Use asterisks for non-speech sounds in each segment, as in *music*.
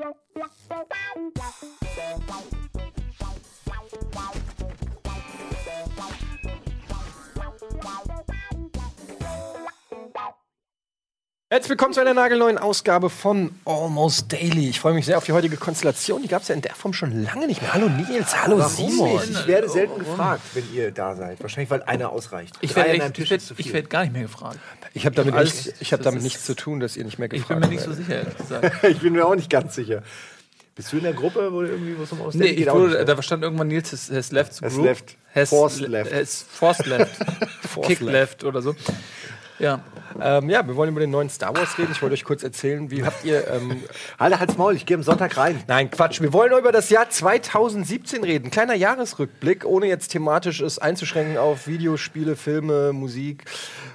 Wow. Herzlich willkommen zu einer nagelneuen Ausgabe von Almost Daily. Ich freue mich sehr auf die heutige Konstellation. Die gab es ja in der Form schon lange nicht mehr. Hallo Nils, hallo Simon. Ich werde selten gefragt, wenn ihr da seid. Wahrscheinlich, weil einer ausreicht. Ich werde echt- ich ich werde gar nicht mehr gefragt. Ich habe damit, Alles- nicht, ich hab damit nichts zu tun, dass ihr nicht mehr Ich gefragt bin mir nicht so werdet. sicher, ehrlich gesagt. *laughs* Ich bin mir auch nicht ganz sicher. Bist du in der Gruppe, wo du irgendwie was um Nee, ich wurde, nicht, ne? da stand irgendwann Nils has, has left the Has group. left. Has Forced le- left. Has forced left. *laughs* Kick left. left oder so. Ja. Ähm, ja, wir wollen über den neuen Star Wars reden. Ich wollte euch kurz erzählen, wie habt ihr. Ähm, *laughs* Halte halt's Maul, ich gehe am Sonntag rein. nein, Quatsch. Wir wollen über das Jahr 2017 reden. Kleiner Jahresrückblick, ohne jetzt thematisch es einzuschränken auf Videospiele, Filme, Musik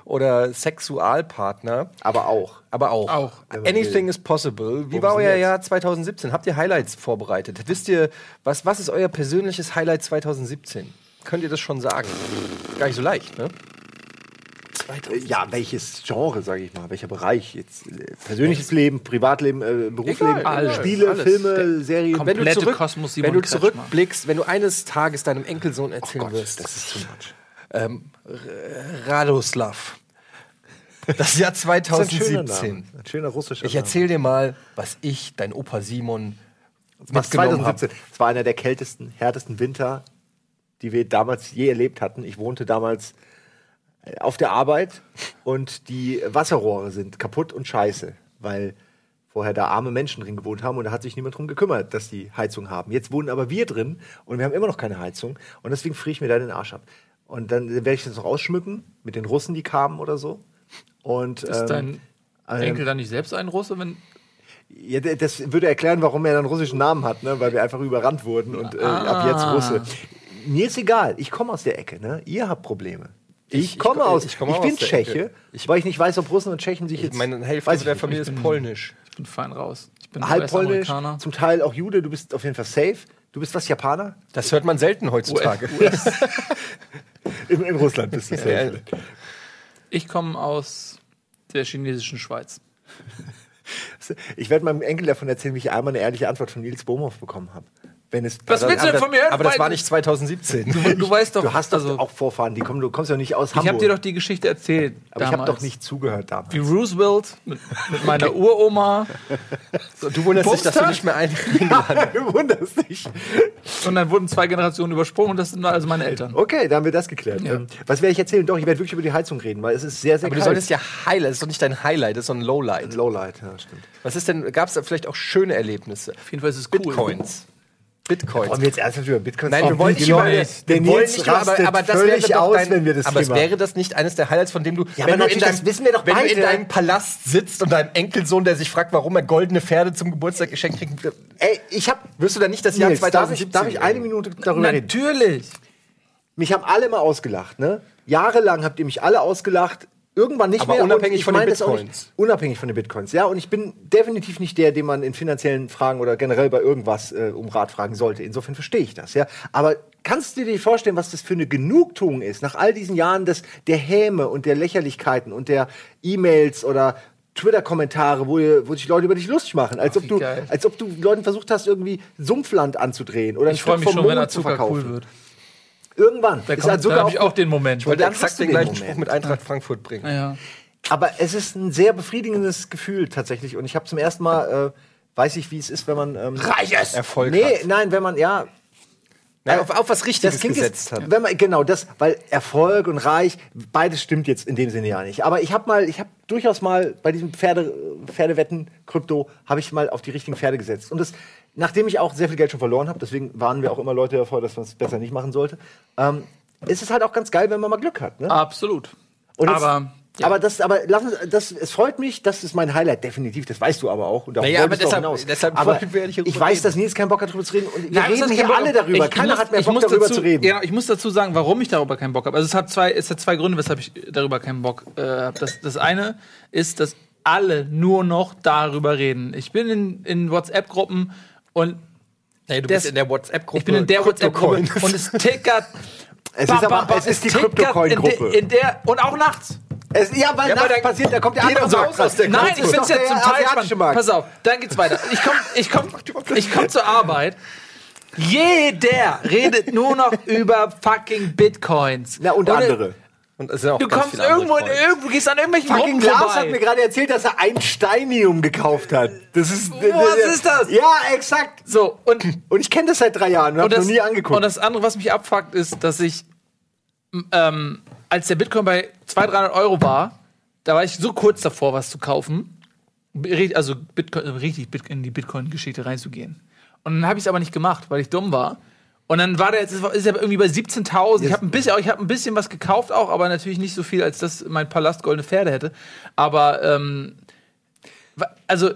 oder Sexualpartner. Aber auch. Aber auch. Auch. Anything is possible. Wie war euer jetzt? Jahr 2017? Habt ihr Highlights vorbereitet? Wisst ihr, was, was ist euer persönliches Highlight 2017? Könnt ihr das schon sagen? Gar nicht so leicht, ne? Äh, Ja, welches Genre, sage ich mal, welcher Bereich jetzt? äh, Persönliches Leben, Privatleben, äh, Berufsleben, Egal, alles, Spiele, alles. Filme, Serien. Wenn du, Komplette zurück, Kosmos wenn du zurückblickst, wenn du eines Tages deinem Enkelsohn erzählen wirst, das ist too much. Radoslav, das Jahr *laughs* Das ist ein schöner 2017. Name. Ein schöner russischer Ich erzähle dir mal, was ich, dein Opa Simon, Was mitgenommen habe. 2017. Es war einer der kältesten, härtesten Winter, die wir damals je erlebt hatten. Ich wohnte damals äh, auf der Arbeit und die Wasserrohre sind kaputt und scheiße, weil vorher da arme Menschen drin gewohnt haben und da hat sich niemand drum gekümmert, dass die Heizung haben. Jetzt wohnen aber wir drin und wir haben immer noch keine Heizung und deswegen friere ich mir da den Arsch ab. Und dann werde ich das noch ausschmücken mit den Russen, die kamen oder so. Und, Ist ähm, dein ähm, Enkel dann nicht selbst ein Russe? Wenn, ja, das würde erklären, warum er einen russischen Namen hat, ne? weil wir einfach überrannt wurden und äh, ab jetzt Russe. Mir ist egal, ich komme aus der Ecke, ne? ihr habt Probleme. Ich, Ich- ich komme ko- aus, ich ich, komme auch bin aus der Tscheche. Ich- weil ich nicht weiß, ob Russen und Tschechen sich Ich jetzt. meine, Hälfte weiß ich der. Familie ist polnisch. ich bin fein raus. Ich bin halb polnisch, zum Teil auch Jude, du bist auf jeden Fall safe. Du bist was, Japaner? Das hört man selten heutzutage. US. In, in Russland bist du safe. Ich komme aus der chinesischen Schweiz. Ich werde meinem Enkel davon erzählen, wie ich einmal eine ehrliche Antwort von Nils Bohmhoff bekommen habe. Wenn es, Was willst du denn von mir hören? Aber das war nicht 2017. Du, du weißt doch, Du hast doch also, auch Vorfahren, die kommen, du kommst ja nicht aus ich Hamburg. habe dir doch die Geschichte erzählt. aber ich habe damals. doch nicht zugehört damals. Wie Roosevelt mit, mit meiner Uroma. So, du wunderst dich, dass du nicht mehr ein. *laughs* *laughs* du wunderst dich. Und dann wurden zwei Generationen übersprungen und das sind also meine Eltern. Okay, da haben wir das geklärt. Ja. Ähm, was werde ich erzählen? Doch, ich werde wirklich über die Heizung reden, weil es ist sehr, sehr Aber du kalt. solltest ja Highlight, das ist doch nicht dein Highlight, das ist so ein Lowlight. Lowlight, ja, stimmt. Was ist denn, gab es da vielleicht auch schöne Erlebnisse? Auf jeden Fall ist es cool. Bitcoins. Bitcoins. Wollen wir jetzt ernsthaft über Bitcoins Nein, wir wollen nicht über Leute- Der wir wollen nicht über- rastet aber das wäre doch aus, dein, wenn wir das Aber Thema- wäre das nicht eines der Highlights, von dem du, Ja, wenn aber du in natürlich, das wissen wir doch wenn du in deinem Palast sitzt und deinem Enkelsohn, der sich fragt, warum er goldene Pferde zum Geburtstag geschenkt kriegt, Ey, ich habe wirst du dann nicht das Jahr Nils, darf 2017 ich, darf ich eine Minute darüber reden? Natürlich. Mich haben alle immer ausgelacht, ne? Jahrelang habt ihr mich alle ausgelacht. Irgendwann nicht Aber mehr. unabhängig ich von den Bitcoins. Nicht, unabhängig von den Bitcoins, ja. Und ich bin definitiv nicht der, den man in finanziellen Fragen oder generell bei irgendwas äh, um Rat fragen sollte. Insofern verstehe ich das, ja. Aber kannst du dir vorstellen, was das für eine Genugtuung ist, nach all diesen Jahren des, der Häme und der Lächerlichkeiten und der E-Mails oder Twitter-Kommentare, wo, wo sich Leute über dich lustig machen, als, Ach, ob du, geil. als ob du Leuten versucht hast, irgendwie Sumpfland anzudrehen oder ein Ich freue Stück mich vom schon, wenn Mond er zu verkaufen. cool wird. Irgendwann. Da, Ist kommt, halt da sogar habe ich auch auch den Moment. Ich wollte dann exakt hast du den den gleichen Moment. Spruch mit Eintracht Frankfurt bringen. ja. Aber es ist ein sehr befriedigendes Gefühl tatsächlich. Und ich habe zum ersten Mal, äh, weiß ich, wie es ist, wenn man. Ähm, Reiches! Erfolg nee, hat. nein, wenn man, ja. Nein, auf, auf was Richtiges gesetzt jetzt, hat. wenn man, genau, das, weil Erfolg und reich, beides stimmt jetzt in dem Sinne ja nicht. Aber ich habe mal, ich habe durchaus mal bei diesem Pferde, Pferdewetten, Krypto, habe ich mal auf die richtigen Pferde gesetzt. Und das, nachdem ich auch sehr viel Geld schon verloren habe, deswegen warnen wir auch immer Leute davor, dass man es besser nicht machen sollte, ähm, ist es halt auch ganz geil, wenn man mal Glück hat. Ne? Absolut. Und aber ja. Aber das, aber lass uns, das, es freut mich, das ist mein Highlight, definitiv. Das weißt du aber auch. Und Naja, aber deshalb- hinaus. deshalb aber ja darüber ich weiß, dass Nils keinen Bock hat, darüber zu reden. Und wir Nein, reden hier alle darüber. Ich Keiner muss- hat mehr ich Bock, darüber dazu, zu reden. Genau, ich muss dazu sagen, warum ich darüber keinen Bock habe. Also es hat zwei, es hat zwei Gründe, weshalb ich darüber keinen Bock äh, habe. Das, das eine ist, dass alle nur noch darüber reden. Ich bin in, in WhatsApp-Gruppen und Nee, du Das- bist in der WhatsApp-Gruppe. ich bin in der WhatsApp-Gruppe und es tickert. *laughs* Es Bam, ist aber bam, bam, es ist die tickert Crypto-Coin-Gruppe. In, in der und auch nachts. Es, ja, weil Ja, nachts passiert, da kommt der andere Markt raus aus der. Nein, Das ich jetzt der zum Teil spannend. Markt. Pass auf, dann geht's weiter. Ich komme ich komm, *laughs* ich komm zur Arbeit. Jeder redet nur noch über fucking Bitcoins. Na, und Und, andere. Und es sind auch Du kommst irgendwo, in, irgendwo gehst an irgendwelchen Gruppen Lars hat mir vorbei. gerade erzählt, dass er ein Steinium gekauft hat. Das ist. Was ist das? Ja, exakt. So, und Und ich kenne das seit drei Jahren und habe und noch das, nie angeguckt. und das andere, was mich abfuckt, ist, dass ich, ähm, als der Bitcoin bei 200, 300 Euro war, da war ich so kurz davor, was zu kaufen. Also Bitcoin, richtig in die Bitcoin-Geschichte reinzugehen. Und dann habe ich es aber nicht gemacht, weil ich dumm war. Und dann war der jetzt ist er irgendwie bei 17.000. Ich habe ein bisschen, ich habe ein bisschen was gekauft auch, aber natürlich nicht so viel, als das mein Palast goldene Pferde hätte. Aber ähm, also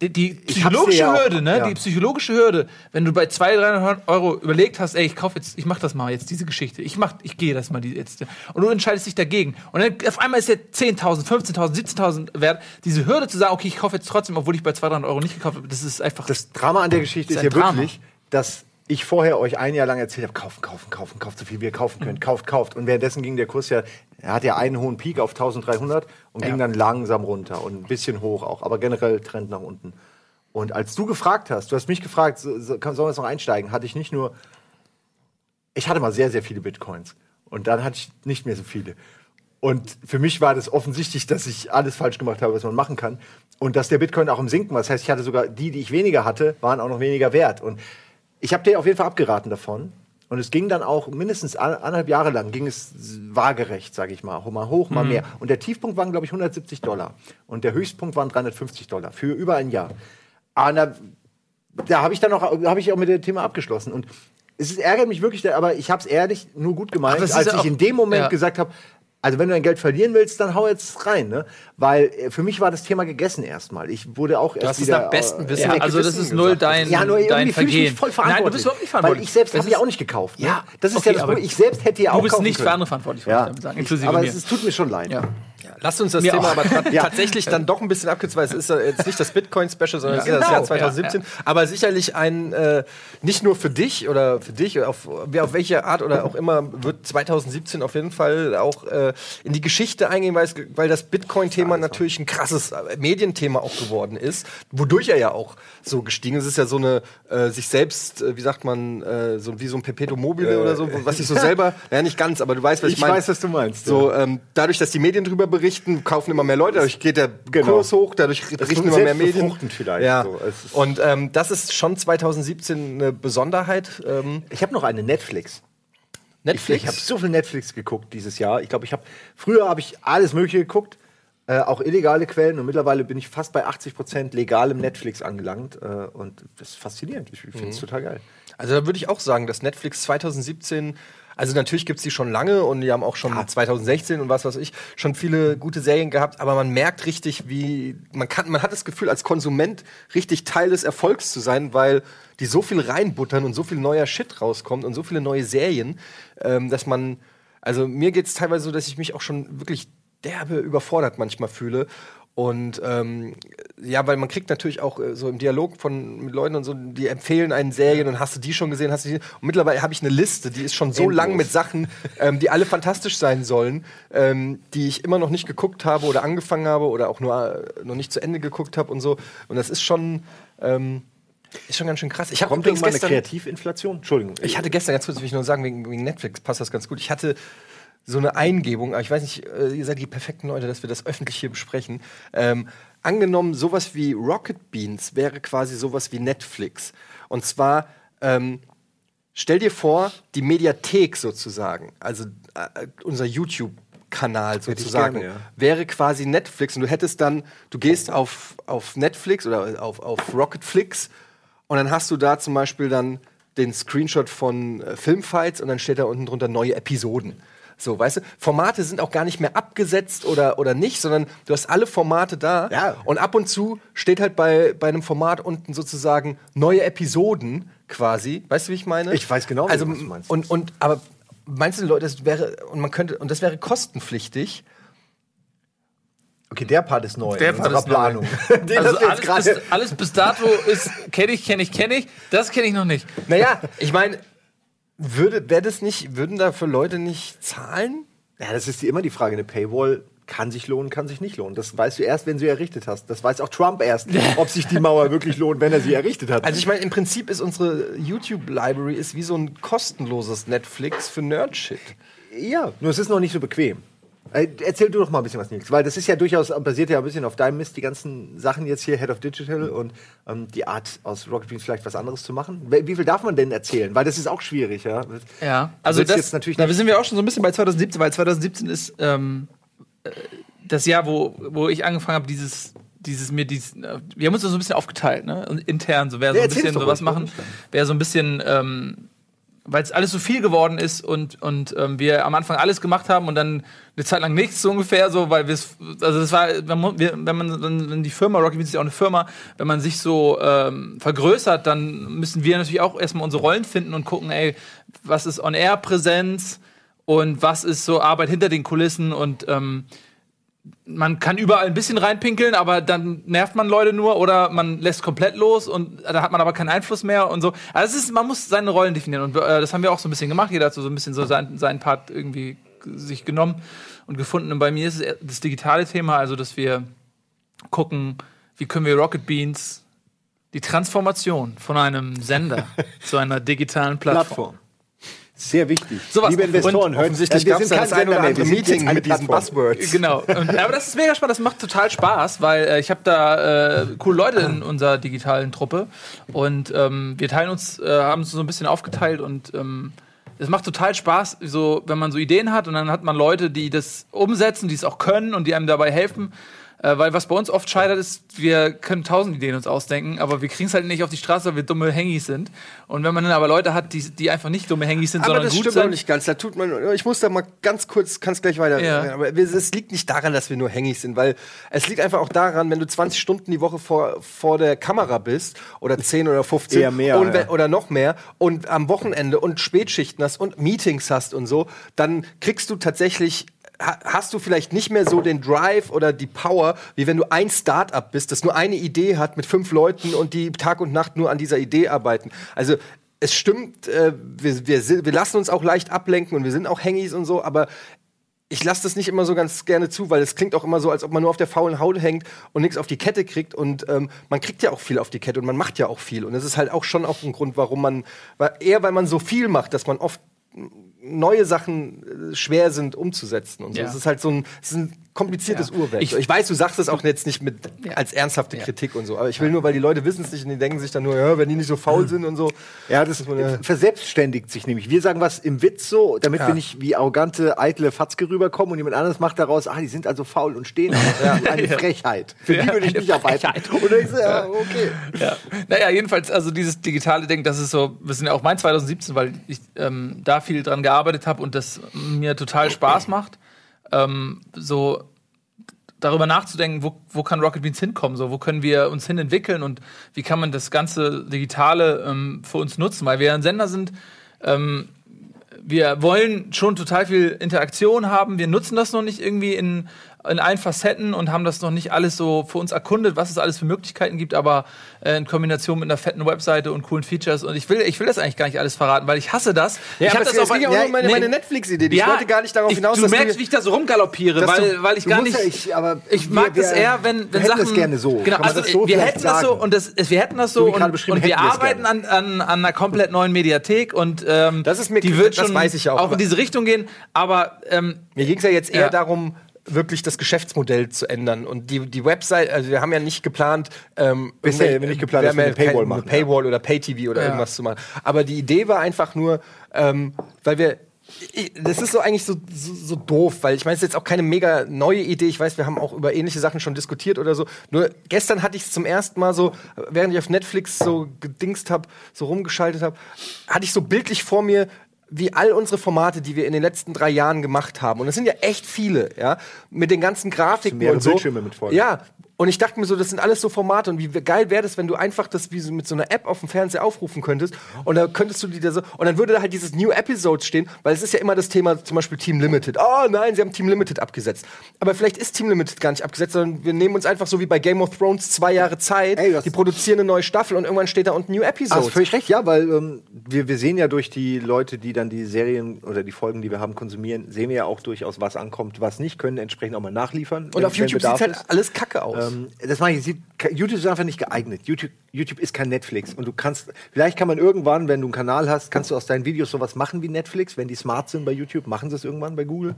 die, die psychologische ja Hürde, ne? ja. Die psychologische Hürde, wenn du bei 200, 300 Euro überlegt hast, ey, ich kaufe jetzt, ich mach das mal jetzt diese Geschichte, ich mach, ich gehe das mal die jetzt, und du entscheidest dich dagegen und dann auf einmal ist der 10.000, 15.000, 17.000 wert. Diese Hürde zu sagen, okay, ich kaufe jetzt trotzdem, obwohl ich bei 200 Euro nicht gekauft habe, das ist einfach. das Drama an der Geschichte ist ist ja Drama. wirklich, dass ich vorher euch ein Jahr lang erzählt habe, kaufen, kaufen, kaufen, kauft so viel wie ihr kaufen Mhm. könnt, kauft, kauft. Und währenddessen ging der Kurs ja, er hat ja einen hohen Peak auf 1300 und ging dann langsam runter und ein bisschen hoch auch, aber generell Trend nach unten. Und als du gefragt hast, du hast mich gefragt, so, so, sollen wir jetzt noch einsteigen, hatte ich nicht nur, ich hatte mal sehr, sehr viele Bitcoins. Und dann hatte ich nicht mehr so viele. Und für mich war das offensichtlich, dass ich alles falsch gemacht habe, was man machen kann. Und dass der Bitcoin auch im Sinken war. Das heißt, ich hatte sogar die, die ich weniger hatte, waren auch noch weniger wert. Und ich habe dir auf jeden Fall abgeraten davon. Und es ging dann auch mindestens an- anderthalb Jahre lang, ging es waagerecht, sage ich mal. Mal hoch, mal mehr. Und der Tiefpunkt waren, glaube ich, 170 Dollar. Und der Höchstpunkt waren 350 Dollar für über ein Jahr. Aber da, da habe ich dann auch, habe ich auch mit dem Thema abgeschlossen. Und es ist, ärgert mich wirklich, aber ich habe es ehrlich nur gut gemeint, als ich in dem Moment ja. gesagt habe, also wenn du dein Geld verlieren willst, dann hau jetzt rein, ne? Weil äh, für mich war das Thema gegessen erstmal. Ich wurde auch erst es wieder, nach bestem äh, Wissen ja, also das ist null dein, ja, nur dein Vergehen. mich voll verantwortlich. Nein, du bist überhaupt nicht verantwortlich. Weil ich selbst Das habe ja ist- auch nicht gekauft. Ne? Ja, das ist okay, ja das Problem. Ich selbst hätte ja auch Du bist kaufen nicht für können. andere verantwortlich, wollte ich Ja, damit sagen, inklusive aber mir. es, es tut mir schon leid. Ja. Lasst uns das Mir Thema auch. aber ta *laughs* Ja. tatsächlich dann doch ein bisschen abkürzen, weil es ist ja jetzt nicht das Bitcoin-Special, sondern es ist ja das Genau. Jahr 2017. Aber sicherlich ein, äh, nicht nur für dich oder für dich, auf, wer auf welche Art oder auch immer, wird 2017 auf jeden Fall auch äh, in die Geschichte eingehen, weil, es, weil das Bitcoin-Thema natürlich ein krasses äh, Medienthema auch geworden ist, wodurch er ja auch so gestiegen ist. Es ist ja so eine, äh, sich selbst, äh, wie sagt man, äh, so, wie so ein Perpetuum mobile oder so, was sich so selber, naja, nicht ganz, aber du weißt, was ich, Ich meine. weiß, was du meinst. So, ähm, dadurch, dass die Medien drüber berichten, kaufen immer mehr Leute, dadurch geht der Genau. Kurs hoch, dadurch berichten immer mehr Medien. vielleicht, Ja. so. Und ähm, das ist schon 2017 eine Besonderheit. Ähm, Ich habe noch eine Netflix. Netflix. Ich habe so viel Netflix geguckt dieses Jahr. Ich glaube, ich habe früher habe ich alles Mögliche geguckt, äh, auch illegale Quellen. Und mittlerweile bin ich fast bei 80 Prozent legalem Netflix angelangt. Äh, und das ist faszinierend. Ich finde es total geil. Also da würde ich auch sagen, dass Netflix 2017, also natürlich gibt es die schon lange und die haben auch schon 2016 und was weiß ich, schon viele gute Serien gehabt, aber man merkt richtig, wie, man kann, man hat das Gefühl, als Konsument richtig Teil des Erfolgs zu sein, weil die so viel reinbuttern und so viel neuer Shit rauskommt und so viele neue Serien, ähm, dass man, also mir geht es teilweise so, dass ich mich auch schon wirklich derbe überfordert manchmal fühle. Und ähm, ja, weil man kriegt natürlich auch äh, so im Dialog von mit Leuten und so, die empfehlen einen Serien und hast du die schon gesehen, hast du die? Und mittlerweile habe ich eine Liste, die ist schon so Endlos. lang mit Sachen, ähm, die alle fantastisch sein sollen, ähm, die ich immer noch nicht geguckt habe oder angefangen habe oder auch nur äh, noch nicht zu Ende geguckt habe und so. Und das ist schon ähm, ist schon ganz schön krass. Ich habe übrigens irgendwann eine Kreativinflation? Entschuldigung. ich hatte gestern, ganz kurz will ich nur sagen, wegen, wegen Netflix passt das ganz gut. Ich hatte so eine Eingebung, aber ich weiß nicht, äh, ihr seid die perfekten Leute, dass wir das öffentlich hier besprechen. Ähm, angenommen, sowas wie Rocket Beans wäre quasi sowas wie Netflix. Und zwar, ähm, stell dir vor, die Mediathek sozusagen, also äh, unser YouTube-Kanal Hätte ich sozusagen, gerne, ja. wäre quasi Netflix und du hättest dann, du gehst auf, auf Netflix oder auf, auf Rocketflix und dann hast du da zum Beispiel dann den Screenshot von äh, Filmfights und dann steht da unten drunter neue Episoden. So, weißt du, Formate sind auch gar nicht mehr abgesetzt oder, oder nicht, sondern du hast alle Formate da. Ja. Und ab und zu steht halt bei, bei einem Format unten sozusagen neue Episoden quasi. Weißt du, wie ich meine? Ich weiß genau, also, was du meinst. Und, und, aber meinst du, Leute, das wäre, und man könnte, und das wäre kostenpflichtig? Okay, der Part ist neu Der Part unserer ist neu. Planung. *laughs* *laughs* Den Also alles bis, alles bis dato ist, kenne ich, kenne ich, kenne ich. Das kenne ich noch nicht. Naja, ich meine, würde, wäre das nicht, würden da für Leute nicht zahlen? Ja, das ist die, immer die Frage. Eine Paywall kann sich lohnen, kann sich nicht lohnen. Das weißt du erst, wenn du sie errichtet hast. Das weiß auch Trump erst, *laughs* ob sich die Mauer wirklich lohnt, wenn er sie errichtet hat. Also ich meine, im Prinzip ist unsere YouTube-Library ist wie so ein kostenloses Netflix für Nerd-Shit. ja, nur es ist noch nicht so bequem. Äh, Erzähl du doch mal ein bisschen was, Nils, weil das ist ja durchaus, basiert ja ein bisschen auf deinem Mist, die ganzen Sachen jetzt hier, Head of Digital und ähm, die Art aus Rocket Beans vielleicht was anderes zu machen. Wie viel darf man denn erzählen? Weil das ist auch schwierig, ja. Ja, also das, jetzt natürlich da sind wir auch schon so ein bisschen bei 2017, weil 2017 ist ähm, äh, das Jahr, wo, wo ich angefangen habe, dieses, dieses mir dieses, äh, wir haben uns so ein bisschen aufgeteilt, ne? Intern, so wer so Ja, ein erzähl's bisschen sowas machen, wer so ein bisschen, ähm, weil es alles so viel geworden ist und, und ähm, wir am Anfang alles gemacht haben und dann eine Zeit lang nichts so ungefähr so, weil wir es, also das war, wenn man, wenn man wenn, die Firma, Rocky Beans ist ja auch eine Firma, wenn man sich so ähm, vergrößert, dann müssen wir natürlich auch erstmal unsere Rollen finden und gucken, ey, was ist On-Air-Präsenz und was ist so Arbeit hinter den Kulissen und ähm, man kann überall ein bisschen reinpinkeln, aber dann nervt man Leute nur oder man lässt komplett los und da hat man aber keinen Einfluss mehr und so. Also es ist, man muss seine Rollen definieren und äh, das haben wir auch so ein bisschen gemacht. Jeder hat so, ein bisschen so seinen, seinen Part irgendwie sich genommen und gefunden. Und bei mir ist es das digitale Thema, also dass wir gucken, wie können wir Rocket Beans die Transformation von einem Sender *laughs* zu einer digitalen Plattform. Plattform. Sehr wichtig. Sowas. Liebe Investoren, Und hört, offensichtlich äh, wir gab's sind da kein das ein oder andere Meeting mit diesen Plattform. Buzzwords. Genau. *laughs* Und, aber das ist mega spannend, das macht total Spaß, weil äh, ich habe da äh, coole Leute in unserer digitalen Truppe und ähm, wir teilen uns, äh, haben uns so ein bisschen aufgeteilt und ähm, es macht total Spaß, so wenn man so Ideen hat und dann hat man Leute, die das umsetzen, die es auch können und die einem dabei helfen. Äh, weil was bei uns oft scheitert, ist, wir können tausend Ideen uns ausdenken, aber wir kriegen es halt nicht auf die Straße, weil wir dumme Hengis sind. Und wenn man dann aber Leute hat, die, die einfach nicht dumme Hengis sind, Aber sondern das gut stimmt sind. auch nicht ganz. Da tut man. Ich muss da mal ganz kurz, kannst gleich weiter. Ja. Aber es liegt nicht daran, dass wir nur hängig sind, weil es liegt einfach auch daran, wenn du 20 Stunden die Woche vor, vor der Kamera bist oder 10 oder 15 Eher mehr, und, ja. oder noch mehr und am Wochenende und Spätschichten hast und Meetings hast und so, dann kriegst du tatsächlich hast du vielleicht nicht mehr so den Drive oder die Power, wie wenn du ein Start-up bist, das nur eine Idee hat mit fünf Leuten und die Tag und Nacht nur an dieser Idee arbeiten. Also es stimmt, äh, wir, wir, wir lassen uns auch leicht ablenken und wir sind auch Hengis und so, aber ich lasse das nicht immer so ganz gerne zu, weil es klingt auch immer so, als ob man nur auf der faulen Haut hängt und nichts auf die Kette kriegt. Und ähm, man kriegt ja auch viel auf die Kette und man macht ja auch viel. Und das ist halt auch schon auch ein Grund, warum man, weil, eher weil man so viel macht, dass man oft neue Sachen äh, schwer sind umzusetzen und so. Ja. Es ist halt so ein, es ist ein kompliziertes Ja. Urwerk. Ich- Ich, weiß, du sagst es auch jetzt nicht mit als ernsthafte Kritik und so, aber ich will nur, weil die Leute wissen es nicht und die denken sich dann nur, ja, wenn die nicht so faul sind und so. Ja, das man ja- verselbstständigt sich nämlich. Wir sagen was im Witz so, damit Ja. wir nicht wie arrogante, eitle Fatzke rüberkommen und jemand anderes macht daraus, ah, die sind also faul und stehen. Ja. Eine Frechheit. Für die Ja, würde ich nicht arbeiten. Und dann du, ja, okay. Ja. Naja, jedenfalls, also dieses digitale Ding, das ist so, wir sind ja auch mein 2017, weil ich ähm, da viel dran gearbeitet habe und das mir total Spaß macht, ähm, so darüber nachzudenken, wo, wo kann Rocket Beans hinkommen, so, wo können wir uns hin entwickeln und wie kann man das ganze Digitale ähm, für uns nutzen, weil wir ein Sender sind, ähm, wir wollen schon total viel Interaktion haben. Wir nutzen das noch nicht irgendwie in, in allen Facetten und haben das noch nicht alles so für uns erkundet, was es alles für Möglichkeiten gibt, aber äh, in Kombination mit einer fetten Webseite und coolen Features. Und ich will, ich will das eigentlich gar nicht alles verraten, weil ich hasse das. ich aber hab es- es ging ja auch um meine, nee. meine Netflix-Idee. Ich wollte gar nicht darauf ich, hinaus, du merkst, wir- wie ich da so rumgaloppiere, weil, du- weil ich Du gar nicht. ja, ich, aber Ich wir- mag das wir eher, wenn, wenn Sachen. es gerne so. Genau, also das so wir hätten das so sagen? und das, wir hätten das so So und, und wir arbeiten an, an, an einer komplett neuen Mediathek und ähm, Das ist mir- die wird das schon weiß ich ja auch, auch in diese Richtung gehen. Aber ähm, Mir ging es ja jetzt eher Ja. darum, wirklich das Geschäftsmodell zu ändern. Und die, die Website, also wir haben ja nicht geplant, ähm, Bisher irgendwelche- nicht geplant, wir dass wir haben eine Paywall machen, eine Paywall oder Pay-TV oder Ja. irgendwas zu machen. Aber die Idee war einfach nur, ähm, weil wir das ist so eigentlich so, so, so doof, weil ich meine, es ist jetzt auch keine mega neue Idee. Ich weiß, wir haben auch über ähnliche Sachen schon diskutiert oder so. Nur gestern hatte ich es zum ersten Mal so, während ich auf Netflix so gedingst habe, so rumgeschaltet habe, hatte ich so bildlich vor mir, wie all unsere Formate, die wir in den letzten drei Jahren gemacht haben. Und es sind ja echt viele, ja, mit den ganzen Grafiken und so. Bildschirme mit Folgen. Ja, Und ich dachte mir so, das sind alles so Formate und wie geil wäre das, wenn du einfach das wie so mit so einer App auf dem Fernseher aufrufen könntest und da könntest du die da so und dann würde da halt dieses New Episode stehen, weil es ist ja immer das Thema zum Beispiel Team Limited. Oh nein, sie haben Team Limited abgesetzt. Aber vielleicht ist Team Limited gar nicht abgesetzt, sondern wir nehmen uns einfach so wie bei Game of Thrones zwei Jahre Zeit, Ey, die produzieren eine neue Staffel und irgendwann steht da unten New Episode. Hast völlig recht, ja, weil ähm, wir, wir sehen ja durch die Leute, die dann die Serien oder die Folgen, die wir haben, konsumieren, sehen wir ja auch durchaus, was ankommt, was nicht, können entsprechend auch mal nachliefern. und wenn- auf YouTube sieht halt alles kacke aus. Ähm, das meine ich, YouTube ist einfach nicht geeignet. YouTube, YouTube ist kein Netflix. Und du kannst, vielleicht kann man irgendwann, wenn du einen Kanal hast, kannst du aus deinen Videos sowas machen wie Netflix. Wenn die smart sind bei YouTube, machen sie es irgendwann bei Google.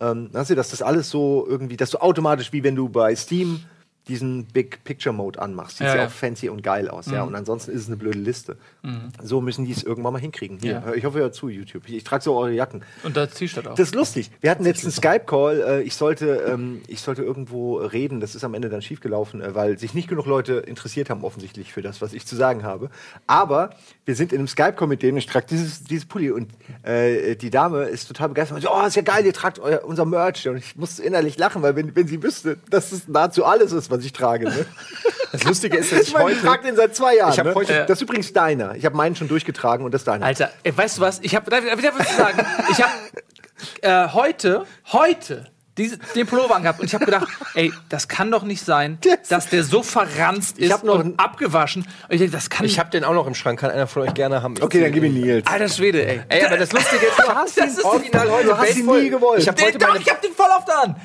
Ähm, dass das alles so irgendwie, dass du automatisch, wie wenn du bei Steam diesen Big Picture Mode anmachst. Sieht Ja, ja, ja. Mhm. auch fancy und geil aus, ja. Und ansonsten ist es eine blöde Liste. So müssen die es irgendwann mal hinkriegen. Hier, Ja. ich hoffe, ihr hört zu, YouTube. Ich, ich trage so eure Jacken. Und da T-Shirt auch. Das ist lustig. Wir hatten jetzt einen Skype-Call. Äh, ich, sollte, ähm, ich sollte irgendwo reden. Das ist am Ende dann schiefgelaufen, äh, weil sich nicht genug Leute interessiert haben, offensichtlich, für das, was ich zu sagen habe. Aber wir sind in einem Skype-Call mit denen. Ich trage dieses, dieses Pulli. Und äh, die Dame ist total begeistert. Und so, oh, ist ja geil, ihr tragt euer, unser Merch. Und ich musste innerlich lachen, weil, wenn, wenn sie wüsste, dass es nahezu alles ist, was ich trage. Ne? *laughs* das Lustige ist, dass ich Ich meine, ich heute trage den seit zwei Jahren. Ich ne? heute- das ist übrigens deiner. Ich habe meinen schon durchgetragen und das ist deiner. Alter, ey, weißt du was? Ich habe, darf, ich- darf ich was sagen? Ich habe äh, heute, heute diese, den Pullover angehabt und ich habe gedacht, ey, das kann doch nicht sein, dass der so verranzt ist und abgewaschen. Und ich denke, das kann ich habe den auch noch im Schrank, kann einer von euch gerne haben. okay, dann gib ihn Nils. Alter Schwede, ey. Ey, aber das Lustige ist, du *laughs* hast Das ist original heute du hast ihn nie gewollt. Ich habe Den, heute doch, meine ich hab den voll oft an. Den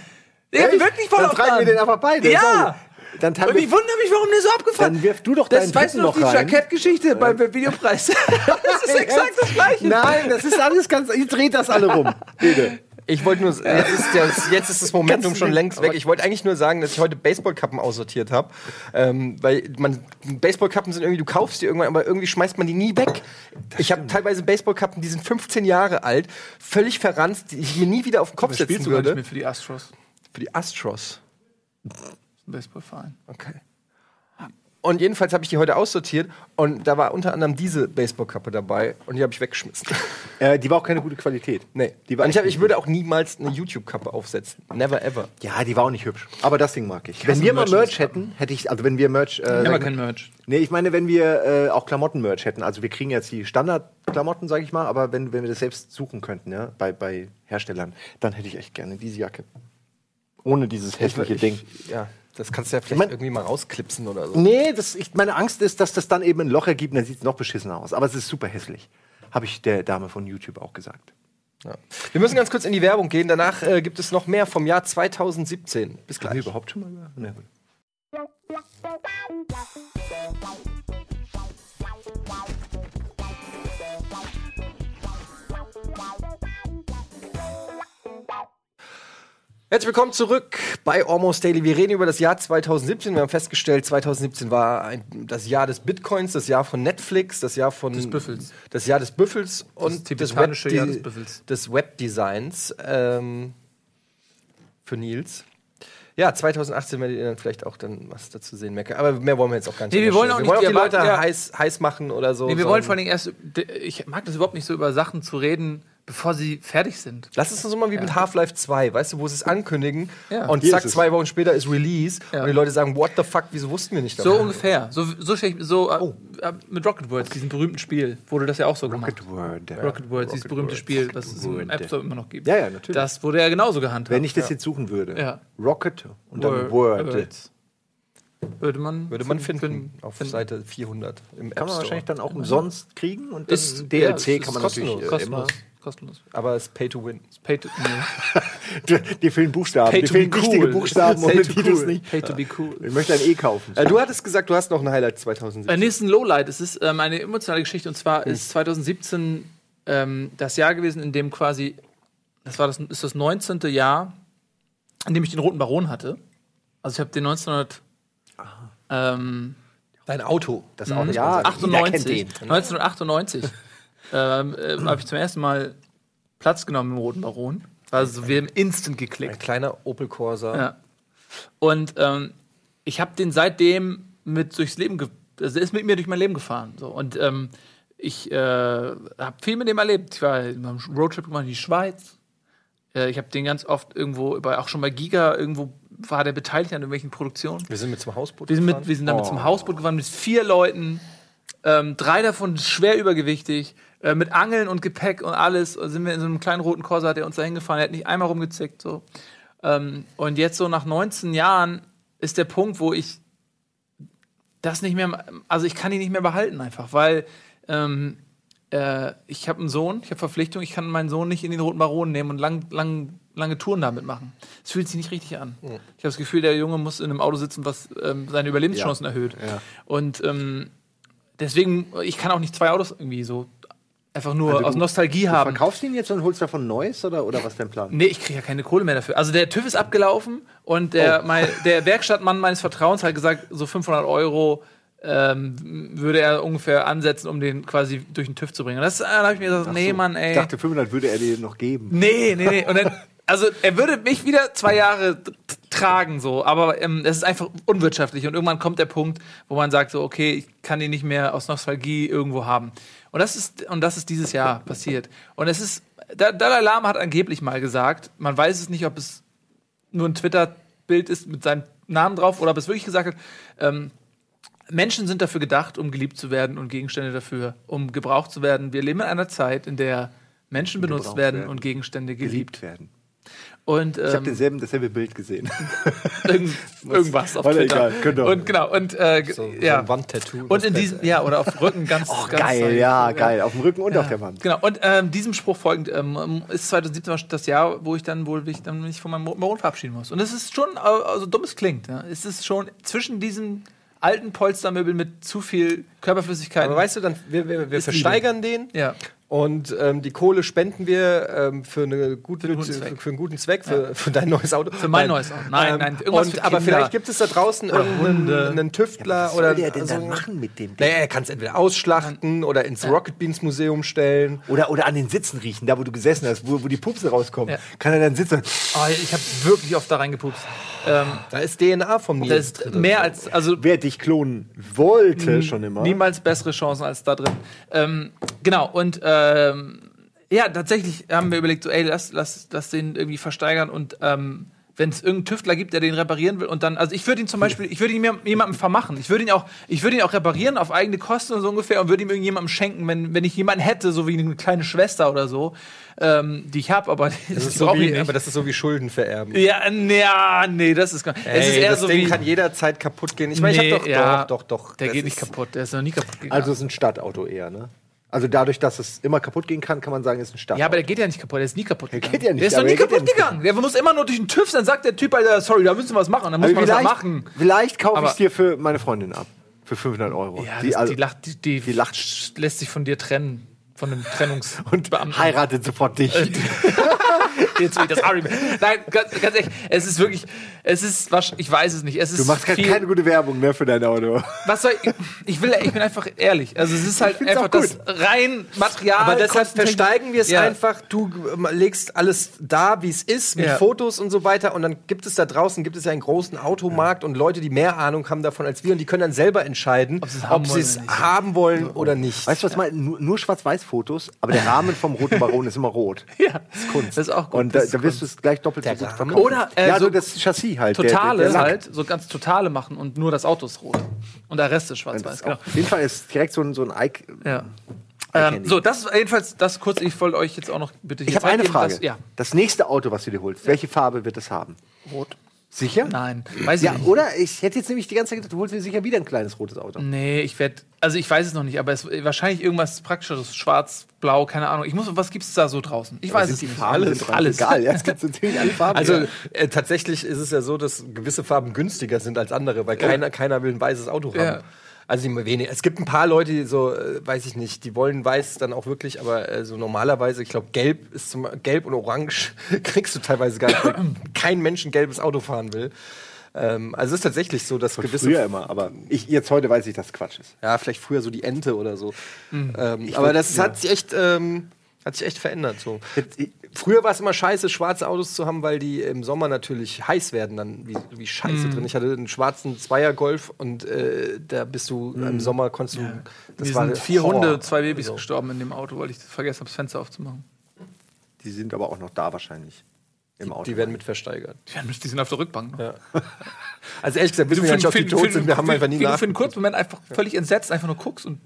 ich Echt? wirklich voll Dann an. wir den einfach beide. Ja. So. Dann Und ich wundere mich, warum der so abgefahren Dann wirf du doch Das deinen weißt du dritten noch, die noch rein. Jackettgeschichte beim Videopreis. *laughs* das ist *laughs* exakt das Gleiche. Nein, das ist alles ganz. Ihr dreht das alle rum. Bitte. Ich wollte nur, jetzt ist, das, jetzt ist das Momentum schon längst weg. Ich wollte eigentlich nur sagen, dass ich heute Baseballkappen aussortiert habe. Ähm, weil man, Baseballkappen sind irgendwie, du kaufst die irgendwann, aber irgendwie schmeißt man die nie weg. ich habe teilweise Baseballkappen, die sind 15 Jahre alt, völlig verranzt, die ich mir nie wieder auf den Kopf setzen Spielst du gar nicht würde. mehr für die Astros? Für die Astros. Ein Baseballverein. Okay. Und jedenfalls habe ich die heute aussortiert und da war unter anderem diese Baseballkappe dabei und die habe ich weggeschmissen. Äh, die war auch keine gute Qualität. nee. Die war und ich, hab, ich würde auch niemals eine YouTube-Kappe aufsetzen. Never ever. Ja, die war auch nicht hübsch. Aber das Ding mag ich. Wenn wir mal Merch hätten, hätte ich, also wenn wir Merch. Äh, Ja, aber kein Merch. Nee, ich meine, wenn wir äh, auch Klamotten-Merch hätten, also wir kriegen jetzt die Standard-Klamotten, sag ich mal, aber wenn, wenn wir das selbst suchen könnten, ja, bei, bei Herstellern, dann hätte ich echt gerne diese Jacke. Ohne dieses hässliche Ding. Ja, das kannst du ja vielleicht mein- irgendwie mal rausklipsen oder so. Nee, das, ich, meine Angst ist, dass das dann eben ein Loch ergibt und dann sieht es noch beschissener aus. Aber es ist super hässlich. Habe ich der Dame von YouTube auch gesagt. Ja. Wir müssen ganz kurz in die Werbung gehen. Danach äh, gibt es noch mehr vom Jahr 2017. Bis Haben wir gleich. überhaupt schon mal über? Na Herzlich willkommen zurück bei Almost Daily. Wir reden über das Jahr 2017. Wir haben festgestellt, 2017 war ein, das Jahr des Bitcoins, das Jahr von Netflix, das Jahr von Des Büffels. das Jahr des Büffels und des, tibetanische Web- Jahr des Büffels. des Webdesigns ähm, für Nils. Ja, 2018 werdet ihr dann vielleicht auch dann was dazu sehen, Mecke. Aber mehr wollen wir jetzt auch gar nicht. Nee, wir wollen auch wir nicht wollen auch die Leute ja. heiß, heiß machen oder so. Nee, wir wollen vor allem erst. Ich mag das überhaupt nicht so über Sachen zu reden, bevor sie fertig sind. Lass es so mal wie mit Half-Life 2, weißt du, wo sie es ankündigen Ja. und Hier zack, zwei Wochen später ist Release Ja. und die Leute sagen, what the fuck, wieso wussten wir nicht So davon? ungefähr. So, so, so äh, äh, mit Rocket Words, diesem berühmten Spiel, wurde das ja auch so gemacht. Word. Rocket Words, dieses berühmte Words. Spiel, was es im Word. App Store immer noch gibt. Ja, ja, natürlich. Das wurde ja genauso gehandhabt. Wenn ich das jetzt suchen würde. Ja. Rocket und dann Word. Words. Würde man, Würde man finden, finden- auf finden. Seite 400 im App Kann man Store. wahrscheinlich dann auch umsonst kriegen und dann Ist, DLC ja, kann man kostenlos, natürlich äh, kostenlos, immer. Kostenlos. Aber es ist Pay to Win. Pay to, nee. *laughs* Dir fehlen Buchstaben. Pay Dir fehlen wichtige cool. Buchstaben Pay to cool. nicht. Pay to be cool. Ich möchte ein E kaufen. Äh, du hattest gesagt, du hast noch ein Highlight Äh, 2017. nächsten Lowlight. Es ist ähm, eine emotionale Geschichte und zwar ist 2017 ähm, das Jahr gewesen, in dem quasi, das war das, ist das 19. Jahr, in dem ich den Roten Baron hatte. Also ich habe den 1900, ähm, Dein Auto. Das auch nicht ja, mal sagen. Jeder kennt 98, den. 1998 ähm, äh, habe ich zum ersten Mal Platz genommen im Roten Baron. Also wir haben instant Ein geklickt. kleiner Opel Corsa. Ja. Und ähm, ich habe den seitdem mit durchs Leben, also er ist mit mir durch mein Leben gefahren. So. Und ähm, ich äh, habe viel mit dem erlebt. Ich war haben einen Roadtrip gemacht in die Schweiz. Äh, ich habe den ganz oft irgendwo, auch schon bei Giga irgendwo war der beteiligt an irgendwelchen Produktionen. Wir sind mit zum Hausboot Wir sind, mit, gefahren. wir sind damit zum Hausboot gefahren mit vier Leuten, ähm, drei davon schwer übergewichtig, äh, mit Angeln und Gepäck und alles. Und sind wir in so einem kleinen roten Corsa, hat er uns da hingefahren, er hat nicht einmal rumgezickt. So. Ähm, und jetzt so nach 19 Jahren ist der Punkt, wo ich das nicht mehr, also ich kann ihn nicht mehr behalten einfach, weil ähm, äh, ich habe einen Sohn, ich habe Verpflichtung, ich kann meinen Sohn nicht in den Roten Baron nehmen und lang, lang, lange Touren damit machen. Es fühlt sich nicht richtig an. Ich habe das Gefühl, der Junge muss in einem Auto sitzen, was ähm, seine Überlebenschancen erhöht. Ja. Und ähm, deswegen, ich kann auch nicht zwei Autos irgendwie so einfach nur Also aus du- Nostalgie Du haben. verkaufst ihn jetzt und holst davon Neues oder, oder was ist dein Plan? Nee, ich kriege ja keine Kohle mehr dafür. Also der TÜV ist abgelaufen und der, Oh. mein, der *laughs* Werkstattmann meines Vertrauens hat gesagt, so 500 Euro ähm, würde er ungefähr ansetzen, um den quasi durch den TÜV zu bringen. Und das, äh, da habe ich mir gesagt, Ach nee, so. Mann, ey. Ich dachte, 500 würde er dir noch geben. Nee, nee, nee. Und dann, also er würde mich wieder zwei Jahre tragen, so, aber ähm, es ist einfach unwirtschaftlich und irgendwann kommt der Punkt, wo man sagt, so, okay, ich kann ihn nicht mehr aus Nostalgie irgendwo haben. Und das ist, und das ist dieses Jahr passiert. Und es ist, Da- Dalai Lama hat angeblich mal gesagt, man weiß es nicht, ob es nur ein Twitter-Bild ist mit seinem Namen drauf oder ob es wirklich gesagt hat, ähm, Menschen sind dafür gedacht, um geliebt zu werden und Gegenstände dafür, um gebraucht zu werden. Wir leben in einer Zeit, in der Menschen benutzt werden, werden. und Gegenstände geliebt. geliebt werden. Und Ich habe ähm, denselben, dasselbe Bild gesehen. *laughs* irgend, *laughs* irgendwas auf Twitter. egal, genau. Und genau, und äh, So, so ja. ein Wandtattoo. und in diesem, ja, oder auf dem Rücken *laughs* ganz, Oh, ganz geil, ja, geil. Auf dem Rücken und auf der Wand. Genau, und ähm, diesem Spruch folgend ähm, ist 2017 das Jahr, wo ich dann wohl mich, dann mich von meinem Baron verabschieden muss. Und es ist schon, also dumm es klingt, ja, es ist schon zwischen diesen alten Polstermöbeln mit zu viel Körperflüssigkeit. Aber weißt du, dann, wir, wir, wir versteigern den ja. Und ähm, die Kohle spenden wir ähm, für, eine gute, einen guten für, Zweck. für einen guten Zweck, für, für dein neues Auto. Für mein neues Auto. Nein, nein, irgendwas und, für aber vielleicht gibt es da draußen irgendeinen einen Tüftler Was oder soll der denn so- dann machen mit dem Ding? Naja, er kann es entweder ausschlachten oder ins Rocket Beans Museum stellen. Oder, oder an den Sitzen riechen, da wo du gesessen hast, wo, wo die Pupsen rauskommen. Ja. Kann er dann sitzen? Oh, ich habe wirklich oft da reingepupst. Ähm, Da ist DNA vom Nils. das ist mehr als, also Wer dich klonen wollte schon immer. Niemals bessere Chancen als da drin. Ähm, genau, und ähm, ja, tatsächlich haben wir überlegt, so, ey, lass, lass, lass den irgendwie versteigern und ähm, wenn es irgendeinen Tüftler gibt, der den reparieren will und dann, also ich würde ihn zum Beispiel, ich würde ihn mir jemandem vermachen. Ich würde ihn auch, ich würde ihn auch reparieren auf eigene Kosten und so ungefähr und würde ihm irgendjemandem schenken, wenn, wenn ich jemanden hätte, so wie eine kleine Schwester oder so, ähm, die ich habe, aber *laughs* das ist so wie, nicht. aber das ist so wie Schulden vererben. ja, nee, nee, das ist gar Es ist eher das so Ding wie. kann jederzeit kaputt gehen. Ich meine, Nee, ich hab doch, ja. doch, doch, doch. Der geht nicht kaputt, der ist noch nie kaputt gegangen. Also es ist ein Stadtauto eher, ne? Also dadurch, dass es immer kaputt gehen kann, kann man sagen, es ist ein Stadtauto. Ja, aber der geht ja nicht kaputt, der ist nie kaputt gegangen. geht ja nicht, der ist noch aber nie kaputt gegangen. Der muss immer nur durch den TÜV, dann sagt der Typ, Alter, sorry, da müssen wir was machen. Dann muss man das vielleicht, machen. vielleicht kaufe ich es dir für meine Freundin ab. Für 500 Euro. Ja, die, das, also, die, lacht, die, die, die lacht. lässt sich von dir trennen. Von einem Trennungs- *laughs* und Beamten. heiratet sofort dich. *laughs* *laughs* Jetzt will ich das Ari. Nein, ganz, ganz ehrlich, es ist wirklich, es ist, wasch- ich weiß es nicht. Es ist Du machst gerade viel, keine gute Werbung mehr für dein Auto. Was soll ich, ich will, ich bin einfach ehrlich. Also es ist halt einfach das rein Material. Aber deshalb Kostentechnik- versteigen wir es Ja. einfach. Du ähm, legst alles da, wie es ist, mit Ja. Fotos und so weiter. Und dann gibt es da draußen gibt es ja einen großen Automarkt und Leute, die mehr Ahnung haben davon als wir. Und die können dann selber entscheiden, Ob sie es haben ob sie wollen es oder nicht. haben wollen oder nicht. Weißt du, was mal nur, nur Schwarz-Weiß-Fotos, aber der Rahmen vom Roten Baron ist immer rot. *laughs* Ja, das ist Kunst. Das ist auch gut. Und da, Das ist da wirst du es gleich doppelt so gut verkaufen. Oder, äh, ja, so das Chassis halt. der- Totale der, der Lack. halt, so ganz totale machen und nur das Auto ist rot. Und der Rest ist Das schwarz-weiß, genau. auf jeden Fall ist direkt so ein, so ein Ike. Ja. Ähm, so, das ist jedenfalls das kurz. Ich wollte euch jetzt auch noch bitte Ich hier habe eine Frage. dass- ja, Das nächste Auto, was du dir holst, welche Farbe wird es haben? rot. Sicher? Nein, weiß ich Ja, nicht. oder? Ich hätte jetzt nämlich die ganze Zeit gedacht, du holst dir sicher wieder ein kleines rotes Auto. Nee, ich werde, also ich weiß es noch nicht, aber es wahrscheinlich irgendwas praktischeres, schwarz, blau, keine Ahnung. Ich muss, was gibt's da so draußen? Ich weiß sind es nicht. Alles, alles. Egal, ja, es gibt so ziemlich alle Farben. Also ja. äh, tatsächlich ist es ja so, dass gewisse Farben günstiger sind als andere, weil keiner, keiner will ein weißes Auto haben. Also wenig. Es gibt ein paar Leute, die so, äh, weiß ich nicht, die wollen weiß dann auch wirklich, aber äh, so normalerweise, ich glaube, gelb ist zum Gelb und Orange *laughs* kriegst du teilweise gar nicht, weil *clears throat* kein Mensch ein gelbes Auto fahren will. Ähm, also es ist tatsächlich so, dass gewisse Früher immer, aber ich, jetzt heute weiß ich, dass Quatsch ist. ja, vielleicht früher so die Ente oder so. Mhm. Ähm, aber das ja. hat sich echt, ähm, hat sich echt verändert. So. Jetzt- Früher war es immer scheiße, schwarze Autos zu haben, weil die im Sommer natürlich heiß werden, dann wie, wie scheiße Mhm. drin. Ich hatte einen schwarzen Zweier-Golf und äh, da bist du im Sommer konntest du. Das Mir war sind vier Horror. Hunde, zwei Babys So. gestorben in dem Auto, weil ich vergessen habe, das Fenster aufzumachen. Die sind aber auch noch da wahrscheinlich. im Auto. Die werden mit versteigert. Ja, die sind auf der Rückbank. Ne? Ja. *laughs* Also ehrlich gesagt, wissen wir ja nicht, ob die tot sind. Wir haben einfach nie nach. für einen kurzen Moment einfach völlig entsetzt einfach nur guckst und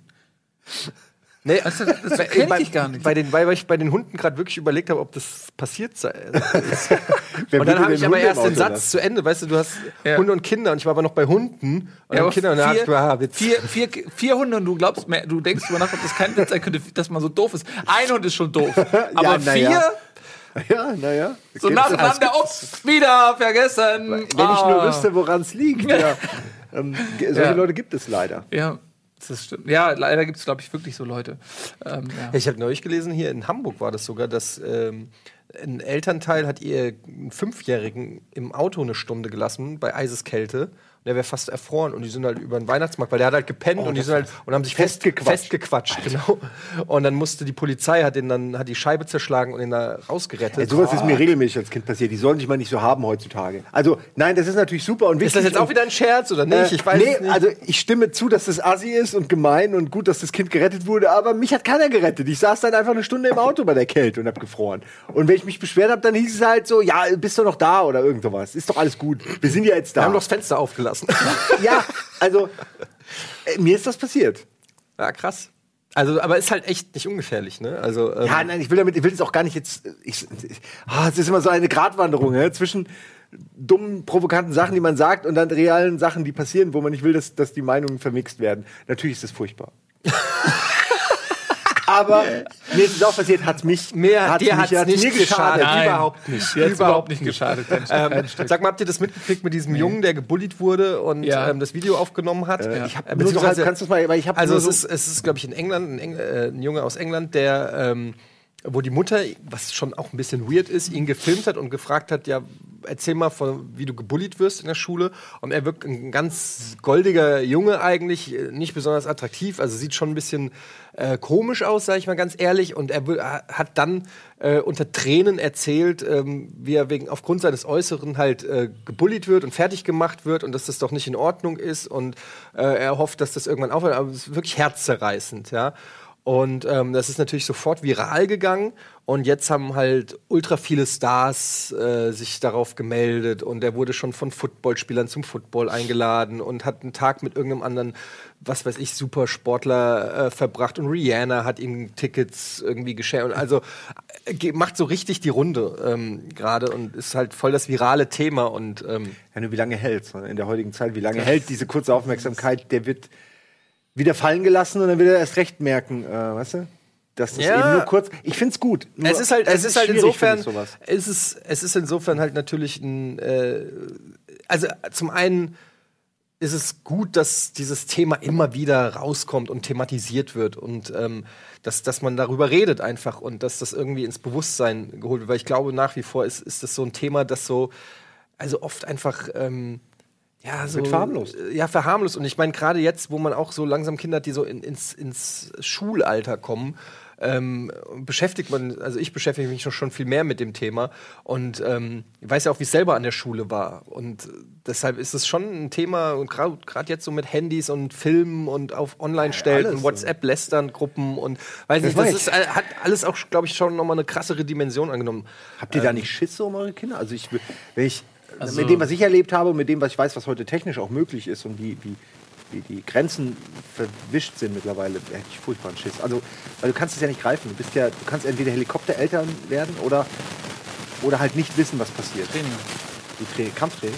Nee, Weißt du, das bei- kenn bei, ich gar nicht. Bei den, weil ich bei den Hunden gerade wirklich überlegt habe, ob das passiert sei. *laughs* Wer und dann habe ich aber Hunde erst den Satz lassen? zu Ende. Weißt du, du hast Ja. Hunde und Kinder und ich war aber noch bei Hunden und Ja, aber dann Kinder und dann ich vier, ah, Witz. vier, vier, vier Hunde und du glaubst, mehr, du denkst drüber nach, ob das kein Witz sein könnte, dass man so doof ist. Ein Hund ist schon doof. *laughs* Aber na vier, ja. Ja, naja. so nacheinander, ups, wieder vergessen. Wenn ich nur Ah. wüsste, woran es liegt. Ja. *laughs* Ähm, solche Ja. Leute gibt es leider. Ja, das stimmt. Ja, leider gibt es, glaube ich, wirklich so Leute. Ähm, ja. Ich habe neulich gelesen, hier in Hamburg war das sogar, dass ähm, ein Elternteil hat ihr Fünfjährigen im Auto eine Stunde gelassen bei Eiseskälte. Der wäre fast erfroren und die sind halt über den Weihnachtsmarkt, weil der hat halt gepennt und die sind halt und haben sich fest- Festgequatscht. festgequatscht, genau. Und dann musste die Polizei hat den dann hat die Scheibe zerschlagen und ihn da rausgerettet. Ey, sowas ist mir regelmäßig als Kind passiert. Die sollen sich mal nicht so haben heutzutage. Also, nein, das ist natürlich super und wichtig. ist das jetzt auch wieder ein Scherz oder nicht? Äh, ich weiß nee, es nicht. also ich stimme zu, dass das assi ist und gemein und gut, dass das Kind gerettet wurde, aber mich hat keiner gerettet. Ich saß dann einfach eine Stunde im Auto bei der Kälte und hab gefroren. Und wenn ich mich beschwert habe, dann hieß es halt so, ja, bist du noch da oder irgend sowas. Ist doch alles gut. Wir sind ja jetzt da. wir haben doch das Fenster aufgelassen. *laughs* ja, also äh, mir ist das passiert. ja, krass. Also, aber ist halt echt nicht ungefährlich, ne? Also, ähm, Ja, nein, ich will damit, ich will es auch gar nicht jetzt. Ich, ich, ah, es ist immer so eine Gratwanderung ne, zwischen dummen, provokanten Sachen, die man sagt, und dann realen Sachen, die passieren, wo man nicht will, dass, dass die Meinungen vermixt werden. Natürlich ist das furchtbar. Aber mir ist es auch passiert, hat mich, Mir, hat's dir mich- hat's nicht mir geschadet. Nein. Überhaupt nicht. Hat's überhaupt nicht geschadet. Ähm, sag mal, habt ihr das mitgekriegt mit diesem Jungen, der gebullied wurde und Ja. ähm, das Video aufgenommen hat? Äh, ich hab Äh, kannst du das mal, weil ich habe also es so, ist, es ist, glaube ich, in England ein, Eng äh, ein Junge aus England, der ähm, wo die Mutter, was schon auch ein bisschen weird ist, ihn gefilmt hat und gefragt hat, ja, erzähl mal, von, wie du gebullied wirst in der Schule. Und er wirkt ein ganz goldiger Junge eigentlich, nicht besonders attraktiv, also sieht schon ein bisschen äh, komisch aus, sage ich mal ganz ehrlich. Und er hat dann äh, unter Tränen erzählt, ähm, wie er wegen aufgrund seines Äußeren halt äh, gebullied wird und fertig gemacht wird und dass das doch nicht in Ordnung ist. Und äh, er hofft, dass das irgendwann aufhört. Aber es ist wirklich herzzerreißend, ja. Und ähm, das ist natürlich sofort viral gegangen. Und jetzt haben halt ultra viele Stars äh, sich darauf gemeldet. Und er wurde schon von Footballspielern zum Football eingeladen und hat einen Tag mit irgendeinem anderen, was weiß ich, Supersportler äh, verbracht. Und Rihanna hat ihm Tickets irgendwie geschenkt. Und also äh, macht so richtig die Runde ähm, gerade und ist halt voll das virale Thema. Und ähm, ja, nur wie lange hält in der heutigen Zeit, wie lange hält diese kurze Aufmerksamkeit, der wird wieder fallen gelassen und dann wird er erst recht merken, äh, weißt du? Dass das Ja. eben nur kurz. Ich find's gut. Nur, es ist halt, es ist halt schwierig, insofern, es ist, es ist insofern halt natürlich ein, äh, also zum einen ist es gut, dass dieses Thema immer wieder rauskommt und thematisiert wird und ähm, dass, dass man darüber redet einfach und dass das irgendwie ins Bewusstsein geholt wird, weil ich glaube nach wie vor ist, ist das so ein Thema, das so, also oft einfach ähm, ja, so, Wird verharmlost. äh, Ja, verharmlost. Und ich meine, gerade jetzt, wo man auch so langsam Kinder hat, die so in, ins, ins Schulalter kommen, ähm, beschäftigt man, also ich beschäftige mich schon, schon viel mehr mit dem Thema und ähm, ich weiß ja auch, wie es selber an der Schule war. Und deshalb ist es schon ein Thema, und gerade jetzt so mit Handys und Filmen und auf online stellen alles und. WhatsApp-Lästern-Gruppen und weiß Das nicht, das ist, hat alles auch, glaube ich, schon nochmal eine krassere Dimension angenommen. Habt ihr da nicht Schiss um eure Kinder? Also ich, wenn ich Also- mit dem, was ich erlebt habe, und mit dem, was ich weiß, was heute technisch auch möglich ist und wie, wie, wie die Grenzen verwischt sind mittlerweile, hätte ich furchtbaren Schiss. Also, weil du kannst es ja nicht greifen. Du bist ja, du kannst entweder Helikoptereltern werden oder, oder halt nicht wissen, was passiert. Training. Die Tra Kampftraining.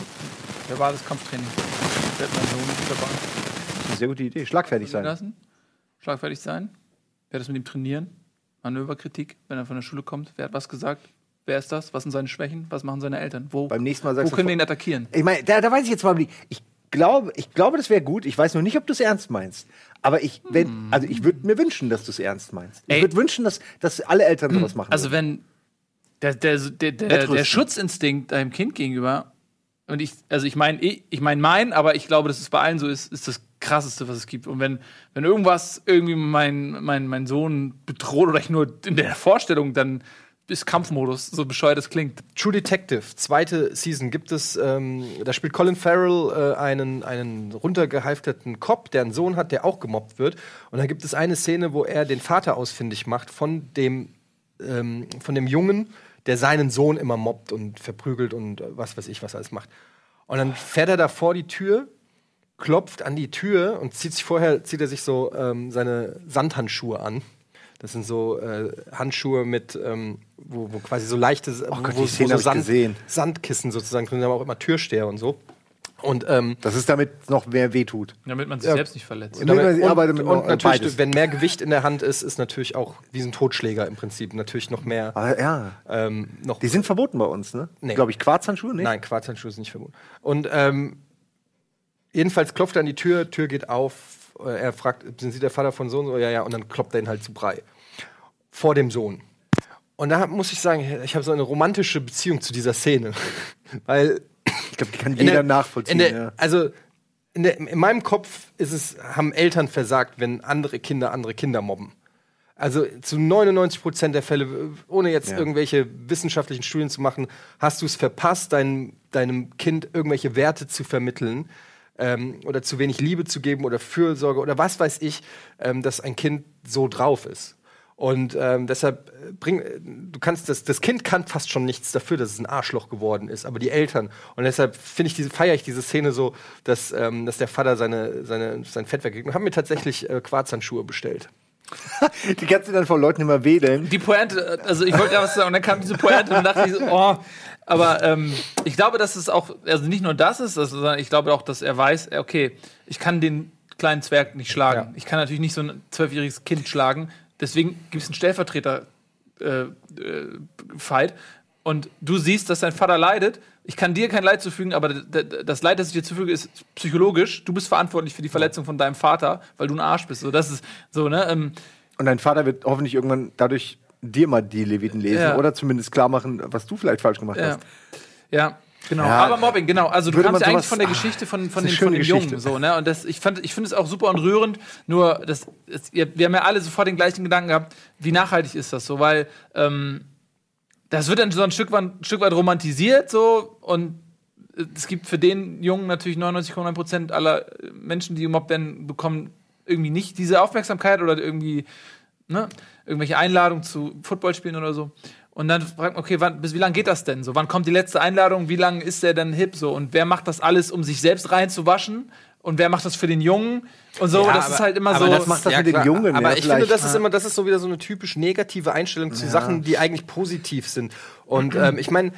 Wer war das Kampftraining? Mein Sohn dabei? Das ist eine sehr gute Idee. Schlagfertig sein. lassen, schlagfertig sein, wer das mit ihm trainieren, Manöverkritik, wenn er von der Schule kommt, wer hat was gesagt, wer ist das, was sind seine Schwächen, was machen seine Eltern, wo, Beim nächsten Mal wo sagst du können wir ihn attackieren? Ich meine, da, da weiß ich jetzt mal, ich glaube, ich glaube, das wäre gut. Ich weiß noch nicht, ob du es ernst meinst. Aber ich, wenn, also ich würde mir wünschen, dass du es ernst meinst. Ich Ey. würde wünschen, dass, dass alle Eltern sowas machen. Also würden. wenn der, der, der, der, Wettrüsten. der Schutzinstinkt deinem Kind gegenüber, und ich, also ich meine, ich, ich meine mein, aber ich glaube, dass es bei allen so ist, ist das krasseste, was es gibt. Und wenn, wenn irgendwas irgendwie mein, mein, mein Sohn bedroht oder ich nur in der Vorstellung, dann ist Kampfmodus, so bescheuert es klingt. True Detective, zweite Season gibt es, ähm, da spielt Colin Farrell äh, einen, einen runtergehalfterten Cop, der einen Sohn hat, der auch gemobbt wird. Und da gibt es eine Szene, wo er den Vater ausfindig macht von dem, ähm, von dem Jungen, der seinen Sohn immer mobbt und verprügelt und äh, was weiß ich, was er alles macht. Und dann fährt er da vor die Tür, klopft an die Tür und zieht sich vorher, zieht er sich so ähm, seine Sandhandschuhe an. Das sind so äh, Handschuhe mit, ähm, wo, wo quasi so leichte, Oh Gott, wo, wo so gesehen. Sandkissen sozusagen drin sind, aber auch immer Türsteher und so. Und ähm, Das ist damit noch mehr wehtut. Damit man sich selbst nicht verletzt. Ja. damit- und, aber und noch- natürlich, beides. wenn mehr Gewicht in der Hand ist, ist natürlich auch wie so ein Totschläger im Prinzip natürlich noch mehr. Ah, ja. Ähm, noch Die sind verboten bei uns, ne? Nee. Glaube ich, Quarzhandschuhe, ne? Nein, Quarzhandschuhe sind nicht verboten. Und ähm, jedenfalls klopft er an die Tür, Tür geht auf. Äh, Er fragt, sind Sie der Vater von Sohn? So, ja, ja. Und dann kloppt er ihn halt zu Brei. Vor dem Sohn. Und da muss ich sagen, ich habe so eine romantische Beziehung zu dieser Szene. *laughs* Weil Ich glaube, die kann jeder der- nachvollziehen. der, ja. Also in, der, in meinem Kopf ist es, haben Eltern versagt, wenn andere Kinder andere Kinder mobben. Also zu 99 Prozent der Fälle, ohne jetzt Ja. irgendwelche wissenschaftlichen Studien zu machen, hast du es verpasst, dein, deinem Kind irgendwelche Werte zu vermitteln ähm, oder zu wenig Liebe zu geben oder Fürsorge oder was weiß ich, ähm, dass ein Kind so drauf ist. Und ähm, deshalb äh, bring, äh, du kannst das, das Kind kann fast schon nichts dafür, dass es ein Arschloch geworden ist, aber die Eltern. Und deshalb finde ich diese, feiere ich diese Szene so, dass, ähm, dass der Vater seine, seine, sein Fett weggegt. Und haben mir tatsächlich äh, Quarzhandschuhe bestellt. *laughs* Die kannst du dann von Leuten immer wählen. Die Pointe, also ich wollte gerade was sagen, und dann kam diese Pointe und dachte ich so, oh. Aber ähm, ich glaube, dass es auch, also nicht nur das ist, also, sondern ich glaube auch, dass er weiß, äh, okay, ich kann den kleinen Zwerg nicht schlagen. Ja. Ich kann natürlich nicht so ein zwölfjähriges Kind schlagen. Deswegen gibt es einen Stellvertreter äh, äh. Und du siehst, dass dein Vater leidet. Ich kann dir kein Leid zufügen, aber das Leid, das ich dir zufüge, ist psychologisch. Du bist verantwortlich für die Verletzung von deinem Vater, weil du ein Arsch bist. So, das ist so, ne? Ähm, Und dein Vater wird hoffentlich irgendwann dadurch dir mal die Leviten lesen Ja. oder zumindest klar machen, was du vielleicht falsch gemacht Ja. hast. Ja, genau. Ja. Aber Mobbing, genau. Also du kamst ja eigentlich von der ah, Geschichte von, von, dem, ist eine von dem Jungen. So, ne? Und das, ich, fand- ich finde es auch super und rührend. Nur, das, es, wir, wir haben ja alle sofort den gleichen Gedanken gehabt, wie nachhaltig ist das so? Weil ähm, das wird dann so ein Stück weit, ein Stück weit romantisiert so und es gibt für den Jungen natürlich 99,9 Prozent aller Menschen, die gemobbt werden, bekommen irgendwie nicht diese Aufmerksamkeit oder irgendwie ne, irgendwelche Einladungen zu Footballspielen oder so. Und dann fragt man, okay, wann, bis wie lange geht das denn so? Wann kommt die letzte Einladung? Wie lange ist der denn hip so? Und wer macht das alles, um sich selbst reinzuwaschen? Und wer macht das für den Jungen? Und so, Ja, das aber- ist halt immer aber so. das macht das mit den Jungen, Aber ja, ich finde, das ist immer, das ist so wieder so eine typisch negative Einstellung zu Sachen, die eigentlich positiv sind. Und ähm, ich meine,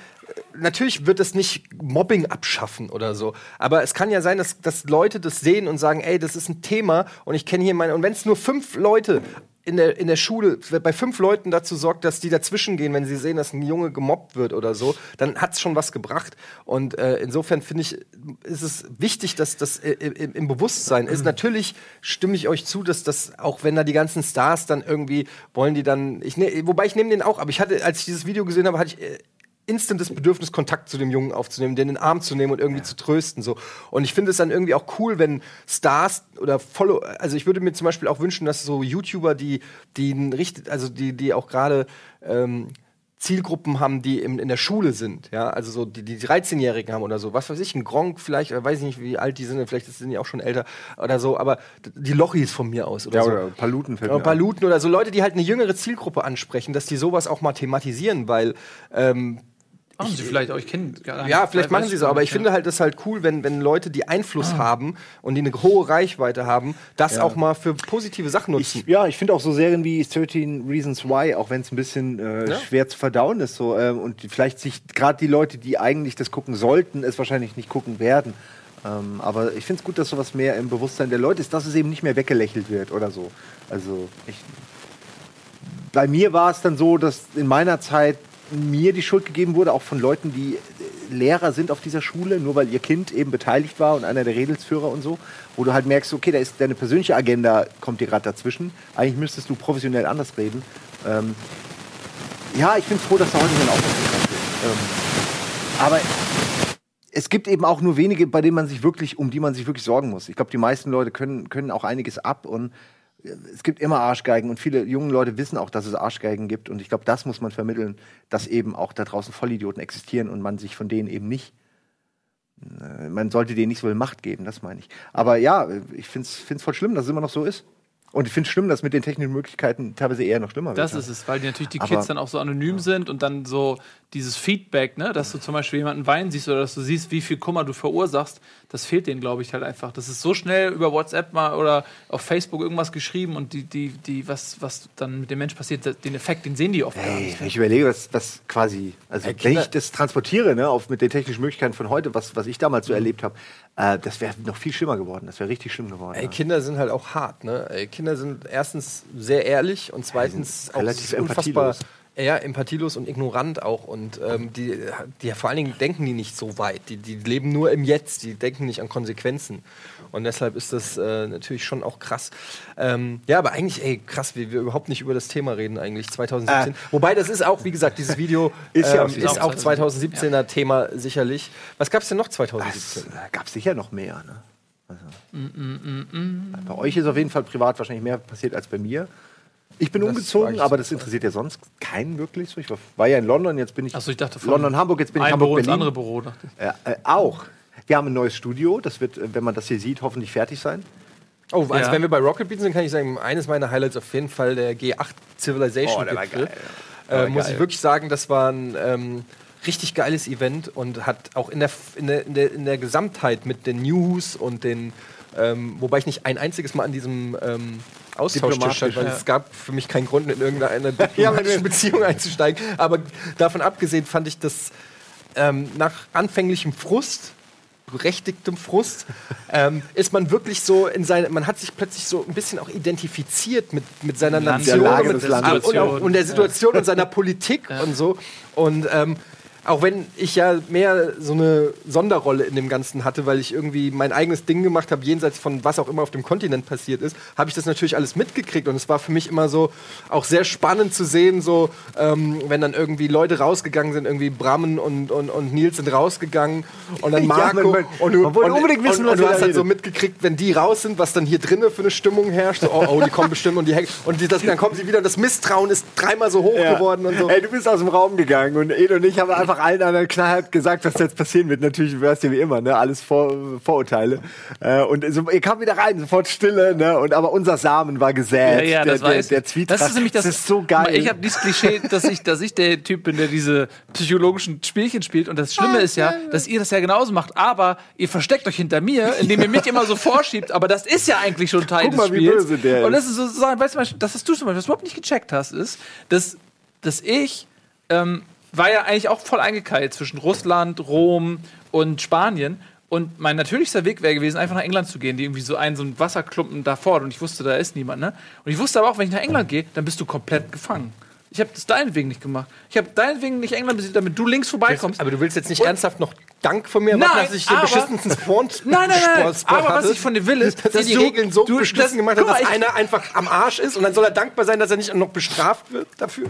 natürlich wird es nicht Mobbing abschaffen oder so. Aber es kann ja sein, dass, dass Leute das sehen und sagen, ey, das ist ein Thema und ich kenne hier meine. Und wenn es nur fünf Leute in der, in der Schule bei fünf Leuten dazu sorgt, dass die dazwischen gehen, wenn sie sehen, dass ein Junge gemobbt wird oder so, dann hat es schon was gebracht. Und äh, insofern finde ich, ist es wichtig, dass das äh, im, im Bewusstsein ist. Natürlich stimme ich euch zu, dass das, auch wenn da die ganzen Stars dann irgendwie wollen, die dann, ich ne, wobei ich nehme den auch, aber ich hatte, als ich dieses Video gesehen habe, hatte ich äh, instant das Bedürfnis, Kontakt zu dem Jungen aufzunehmen, den in den Arm zu nehmen und irgendwie zu trösten. So. Und ich finde es dann irgendwie auch cool, wenn Stars oder Follow, also ich würde mir zum Beispiel auch wünschen, dass so YouTuber, die, die richtig, also die, die auch gerade ähm, Zielgruppen haben, die im, in der Schule sind, ja, also so die, die 13-Jährigen haben oder so, was weiß ich, ein Gronk vielleicht, oder weiß ich nicht, wie alt die sind, vielleicht sind die auch schon älter oder so, aber die Lochis von mir aus oder Ja, so. oder Paluten fällt Ja, ein. Paluten oder so Leute, die halt eine jüngere Zielgruppe ansprechen, dass die sowas auch mal thematisieren, weil ähm, Machen sie vielleicht auch, ich kenne gar nicht. ja, vielleicht machen sie so, aber ich finde halt das halt cool, wenn, wenn Leute, die Einfluss haben und die eine hohe Reichweite haben, das auch mal für positive Sachen nutzen. Ich, ja, ich finde auch so Serien wie 13 Reasons Why, auch wenn es ein bisschen äh, Ja. schwer zu verdauen ist, so ähm, und vielleicht sich gerade die Leute, die eigentlich das gucken sollten, es wahrscheinlich nicht gucken werden. Ähm, aber ich finde es gut, dass sowas mehr im Bewusstsein der Leute ist, dass es eben nicht mehr weggelächelt wird oder so. Also ich, bei mir war es dann so, dass in meiner Zeit mir die Schuld gegeben wurde, auch von Leuten, die äh, Lehrer sind auf dieser Schule, nur weil ihr Kind eben beteiligt war und einer der Redelsführer und so, wo du halt merkst, okay, da ist deine persönliche Agenda kommt dir gerade dazwischen. Eigentlich müsstest du professionell anders reden. Ähm, ja, ich bin froh, dass da heute so ein ist. Ähm, aber es gibt eben auch nur wenige, bei denen man sich wirklich, um die man sich wirklich sorgen muss. Ich glaube, die meisten Leute können, können auch einiges ab und es gibt immer Arschgeigen und viele junge Leute wissen auch, dass es Arschgeigen gibt und ich glaube, das muss man vermitteln, dass eben auch da draußen Vollidioten existieren und man sich von denen eben nicht äh, man sollte denen nicht so viel Macht geben, das meine ich. Aber ja, ich finde es voll schlimm, dass es immer noch so ist. Und ich finde es schlimm, dass mit den technischen Möglichkeiten teilweise eher noch schlimmer Das wird. ist es, weil die natürlich die Aber- Kids dann auch so anonym sind und dann so dieses Feedback, ne, dass du zum Beispiel jemanden weinen siehst oder dass du siehst, wie viel Kummer du verursachst, das fehlt denen, glaube ich, halt einfach. Das ist so schnell über WhatsApp mal oder auf Facebook irgendwas geschrieben und die, die, die, was, was dann mit dem Mensch passiert, den Effekt, den sehen die oft gar Ey, nicht. wenn ich überlege, was, was quasi, also Ey, wenn ich das transportiere, ne, auf, mit den technischen Möglichkeiten von heute, was, was ich damals Mhm. so erlebt habe, äh, das wäre noch viel schlimmer geworden. Das wäre richtig schlimm geworden. Ey, ja. Kinder sind halt auch hart, ne? Ey, Kinder sind erstens sehr ehrlich und zweitens sind auch relativ unfassbar ja, empathielos und ignorant auch. Und ähm, die, die vor allen Dingen denken die nicht so weit. Die, die leben nur im Jetzt, die denken nicht an Konsequenzen. Und deshalb ist das äh, natürlich schon auch krass. Ähm, ja, aber eigentlich, ey, krass, wie wir überhaupt nicht über das Thema reden eigentlich 2017. Äh. Wobei das ist auch, wie gesagt, dieses Video Ist *laughs* ist, ja ähm, auch- ist auch 2017er Thema sicherlich. Was gab es denn noch 2017? Es gab sicher noch mehr. Ne? Also, Mm, Bei euch ist auf jeden Fall privat wahrscheinlich mehr passiert als bei mir. Ich bin Das ich aber das interessiert ja sonst keinen wirklich so. Ich war, war ja in London, jetzt bin ich Achso, ich dachte London, Hamburg, jetzt bin ich ein Hamburg, Büro ins Berlin. andere Büro, dachte ich. Ja, äh, auch. Wir haben ein neues Studio, das wird, äh, wenn man das hier sieht, hoffentlich fertig sein. Oh, also Ja. wenn wir bei Rocket Beans sind, kann ich sagen, eines meiner Highlights auf jeden Fall der G8 Civilization Oh, der war geil, Äh, war muss geil. ich wirklich sagen, das war ein ähm, richtig geiles Event und hat auch in der, in der, in der, in der Gesamtheit mit den News und den, ähm, wobei ich nicht ein einziges Mal an diesem ähm, Stand, Diplomatisch, weil ja. es gab für mich keinen Grund, in irgendeine *laughs* Ja, diplomatische *laughs* Beziehung einzusteigen. Aber davon abgesehen fand ich das ähm, nach anfänglichem Frust, berechtigtem Frust, *laughs* ähm, ist man wirklich so in seine, man hat sich plötzlich so ein bisschen auch identifiziert mit, mit seiner Nation der Lage und, des mit, und, auch, und der Situation und seiner Politik und so. Und ähm, auch wenn ich ja mehr so eine Sonderrolle in dem Ganzen hatte, weil ich irgendwie mein eigenes Ding gemacht habe, jenseits von was auch immer auf dem Kontinent passiert ist, habe ich das natürlich alles mitgekriegt. Und es war für mich immer so auch sehr spannend zu sehen, so ähm, wenn dann irgendwie Leute rausgegangen sind, irgendwie Brammen und, und, und Nils sind rausgegangen und dann *laughs* Ja, Marco. man- man- und du, man wollte und, unbedingt wissen, und, was und du hast halt so mitgekriegt, wenn die raus sind, was dann hier drinnen für eine Stimmung herrscht. So, oh, oh, die kommen bestimmt und die hängen. Und die, das, dann kommen sie wieder. Das Misstrauen ist dreimal so hoch geworden und so. Ey, du bist aus dem Raum gegangen und Ed und ich haben einfach allen anderen knallhart gesagt, was jetzt passieren wird. Natürlich wär's ja wie immer, ne? Alles Vor Vorurteile. Äh, und so, ihr kam wieder rein, sofort Stille, ne? Und aber unser Samen war gesät. Ja, ja, der, das war der, der Zwietracht. Das ist nämlich das, ist so geil. Ich habe dieses Klischee, dass ich, dass ich der Typ bin, der diese psychologischen Spielchen spielt. Und das Schlimme ist ja, dass ihr das ja genauso macht. Aber ihr versteckt euch hinter mir, indem ihr mich immer so vorschiebt. Aber das ist ja eigentlich schon Teil Guck mal, des wie Spiels. böse der Und ist. das ist so, so weißt du, das hast du zum Beispiel, was du überhaupt nicht gecheckt hast, ist, dass, dass ich ähm, war ja eigentlich auch voll eingekeilt zwischen Russland, Rom und Spanien. Und mein natürlichster Weg wäre gewesen, einfach nach England zu gehen, die irgendwie so einen, so einen Wasserklumpen davor. Und ich wusste, da ist niemand, ne? Und ich wusste aber auch, wenn ich nach England gehe, dann bist du komplett gefangen. Ich habe das deinetwegen nicht gemacht. Ich habe deinetwegen nicht England besiegt, damit du links vorbeikommst. Aber du willst jetzt nicht Und- ernsthaft noch Dank von mir Nein, machen, dass ich den aber- beschissensten Sport Nein, nein, nein. Sport- aber was ich von dir will, ist, dass, dass die du- Regeln so du- beschissen das- gemacht hat, dass einer einfach am Arsch ist und dann soll er dankbar sein, dass er nicht noch bestraft wird dafür.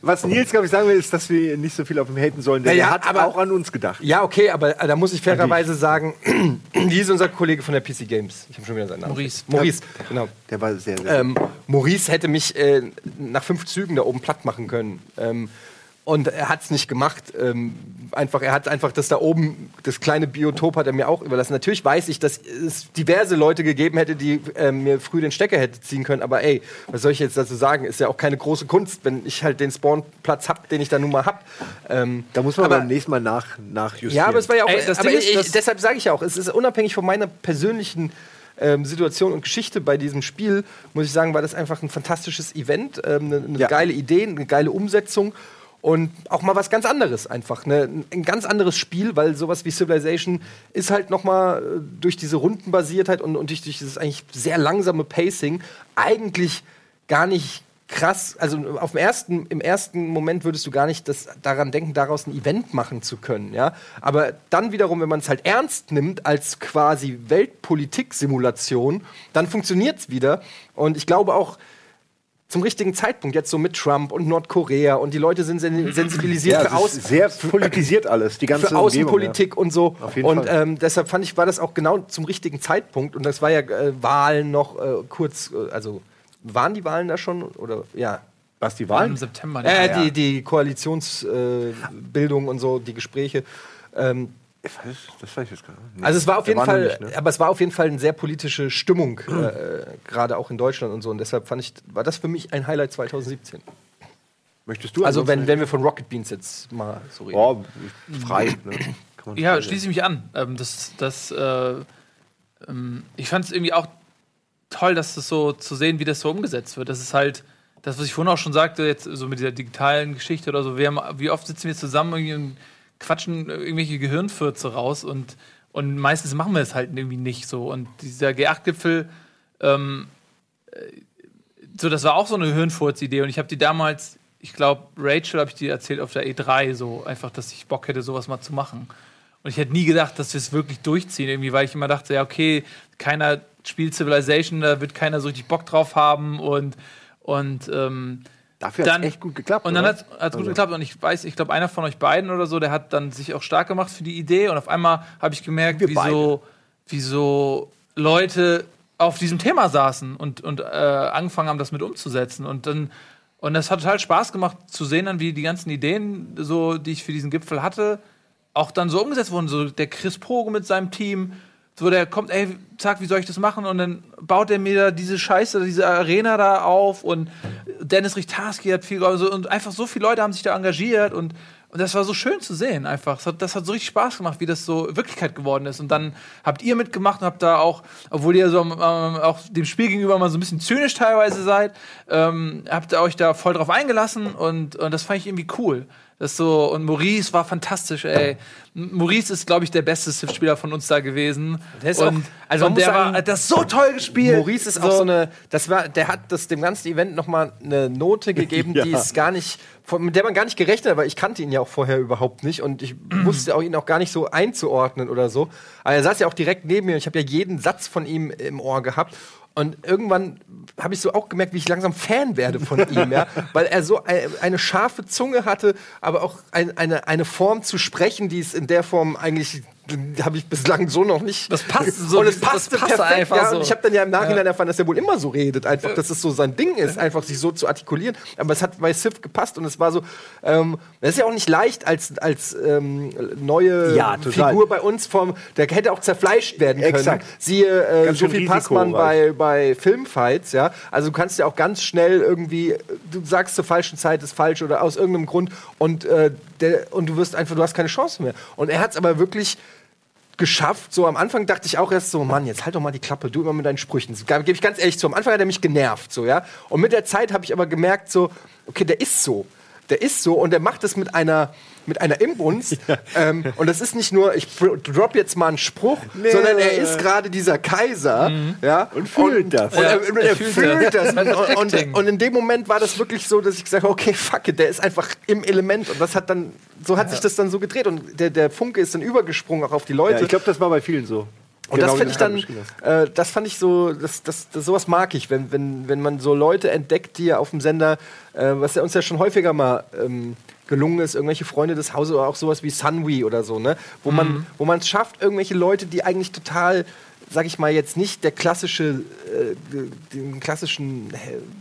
Was Nils, glaube ich, sagen will, ist, dass wir nicht so viel auf ihn haten sollen, denn Ja, ja, er hat aber- auch an uns gedacht. Ja, okay, aber äh, da muss ich fairerweise sagen, *clears throat* wie ist unser Kollege von der PC Games? Ich habe schon wieder seinen Namen. Maurice. Maurice, genau. Der war sehr, sehr Ähm, Maurice hätte mich äh, nach fünf Zügen da oben platt machen können. Ähm, und er hat es nicht gemacht. Ähm, einfach, er hat einfach das da oben, das kleine Biotop hat er mir auch überlassen. Natürlich weiß ich, dass es diverse Leute gegeben hätte, die ähm, mir früh den Stecker hätte ziehen können. Aber ey, was soll ich jetzt dazu sagen? Ist ja auch keine große Kunst, wenn ich halt den Spawnplatz hab, den ich da nun mal hab. Ähm, Da muss man aber- beim nächsten Mal nach, nachjustieren. ja, aber es war ja auch. Ey, das aber Ding ist, ich, deshalb sage ich ja auch, es ist unabhängig von meiner persönlichen ähm, Situation und Geschichte bei diesem Spiel, muss ich sagen, war das einfach ein fantastisches Event, ähm, eine, eine Ja. geile Idee, eine geile Umsetzung. Und auch mal was ganz anderes einfach. Ne? Ein ganz anderes Spiel, weil sowas wie Civilization ist halt noch mal äh, durch diese Rundenbasiertheit und, und durch, dieses eigentlich sehr langsame Pacing eigentlich gar nicht krass. Also auf dem ersten, im ersten Moment würdest du gar nicht das, daran denken, daraus ein Event machen zu können. Ja? Aber dann wiederum, wenn man es halt ernst nimmt als quasi Weltpolitik-Simulation, dann funktioniert es wieder. Und ich glaube auch, zum richtigen Zeitpunkt, jetzt so mit Trump und Nordkorea und die Leute sind sen sensibilisiert ja, für, ist sehr politisiert alles, die ganze für Außenpolitik und so. Auf jeden und ähm, deshalb fand ich, war das auch genau zum richtigen Zeitpunkt. Und das war ja äh, Wahlen noch äh, kurz, äh, also waren die Wahlen da schon? Oder ja. Was die Im Wahlen? September. Äh, ja. die, die Koalitionsbildung äh, und so, die Gespräche. Ähm, das weiß ich jetzt gar nicht. Also es war auf jeden Fall, nicht, ne? aber es war auf jeden Fall eine sehr politische Stimmung, äh, gerade auch in Deutschland und so. Und deshalb fand ich, war das für mich ein Highlight 2017. Möchtest du Also wenn, wenn wir von Rocket Beans jetzt mal so reden. Oh, frei. Ne? Kann man Ja, frei schließe ich mich an. Ähm, das, das, äh, ähm, ich fand es irgendwie auch toll, dass das so zu sehen, wie das so umgesetzt wird. Das ist halt das, was ich vorhin auch schon sagte, jetzt so mit dieser digitalen Geschichte oder so. Wir haben, wie oft sitzen wir zusammen irgendwie und quatschen irgendwelche Gehirnfürze raus und, und meistens machen wir es halt irgendwie nicht so. Und dieser G8-Gipfel, ähm, äh, so, das war auch so eine Hirnfurz-Idee und ich habe die damals, ich glaube, Rachel habe ich dir erzählt auf der E3, so einfach, dass ich Bock hätte, sowas mal zu machen. Und ich hätte nie gedacht, dass wir es wirklich durchziehen, irgendwie, weil ich immer dachte, ja, okay, keiner spielt Civilization, da wird keiner so richtig Bock drauf haben und, und ähm, Dafür hat es echt gut geklappt. und dann hat es gut Also- geklappt und ich weiß, ich glaube, einer von euch beiden oder so, der hat dann sich auch stark gemacht für die Idee und auf einmal habe ich gemerkt, Wir wieso, wieso Leute auf diesem Thema saßen und, und äh, angefangen haben, das mit umzusetzen. Und dann und das hat total Spaß gemacht zu sehen, dann wie die ganzen Ideen, so die ich für diesen Gipfel hatte, auch dann so umgesetzt wurden. So der Chris Pogo mit seinem Team, so der kommt, ey, zack, wie soll ich das machen? Und dann baut er mir da diese Scheiße, diese Arena da auf und Dennis Richtarski hat viel also, und einfach so viele Leute haben sich da engagiert und und das war so schön zu sehen, einfach. Das hat, das hat so richtig Spaß gemacht, wie das so Wirklichkeit geworden ist. Und dann habt ihr mitgemacht und habt da auch, obwohl ihr so ähm, auch dem Spiel gegenüber mal so ein bisschen zynisch teilweise seid, ähm, habt ihr euch da voll drauf eingelassen und, und das fand ich irgendwie cool. Das so, und Maurice war fantastisch, ey. Maurice ist, glaube ich, der beste Civ-Spieler von uns da gewesen. Der ist und, auch- also und der sagen, war, hat das so toll gespielt. Maurice ist auch so eine, das war, der hat das dem ganzen Event nochmal eine Note *laughs* gegeben, die Ja. ist gar nicht, von, mit der man gar nicht gerechnet hat, weil ich kannte ihn ja auch vorher überhaupt nicht und ich *clears throat* wusste auch ihn auch gar nicht so einzuordnen oder so. Aber er saß ja auch direkt neben mir und ich habe ja jeden Satz von ihm im Ohr gehabt. Und irgendwann habe ich so auch gemerkt, wie ich langsam Fan werde von *laughs* ihm, ja, weil er so ein, eine scharfe Zunge hatte, aber auch ein, eine, eine Form zu sprechen, die es in der Form eigentlich habe ich bislang so noch nicht. Das passt so, und es passte passte perfekt, einfach ja. so. Und ich habe dann ja im Nachhinein erfahren, dass er wohl immer so redet, einfach, dass es so sein Ding ist, einfach sich so zu artikulieren. Aber es hat bei Sif gepasst und es war so, ähm, das ist ja auch nicht leicht als, als ähm, neue Ja. Figur bei uns vom, der hätte auch zerfleischt werden können. Exakt. Siehe äh, Sophie Passmann bei, bei Filmfights, ja. Also du kannst ja auch ganz schnell irgendwie, du sagst zur falschen Zeit ist falsch oder aus irgendeinem Grund und, äh, der, und du wirst einfach, du hast keine Chance mehr. Und er hat es aber wirklich geschafft. So am Anfang dachte ich auch erst so, Mann, jetzt halt doch mal die Klappe, du immer mit deinen Sprüchen. Gebe ich ganz ehrlich zu. Am Anfang hat er mich genervt, so ja. Und mit der Zeit habe ich aber gemerkt, so, okay, der ist so. Der ist so und der macht es mit einer mit einer Inbrunst. *laughs* ähm, und das ist nicht nur, ich drop jetzt mal einen Spruch, sondern er ist gerade dieser Kaiser. Ja, Und fühlt das. Und er, Ja, er er fühlt fühlt das. Und, und, und in dem Moment war das wirklich so, dass ich gesagt habe, okay, fuck it, der ist einfach im Element. Und das hat dann, so hat sich das dann so gedreht. Und der, der Funke ist dann übergesprungen auch auf die Leute. Ja, ich glaube, das war bei vielen so. Und Genau das du ich dann, äh, das fand ich so, das, das, das, sowas mag ich, wenn, wenn, wenn man so Leute entdeckt, die ja auf dem Sender, äh, was ja uns ja schon häufiger mal ähm, gelungen ist, irgendwelche Freunde des Hauses oder auch sowas wie Sunwee oder so, ne? Wo Mhm. man, wo man es schafft, irgendwelche Leute, die eigentlich total, sag ich mal, jetzt nicht der klassische, äh, den klassischen,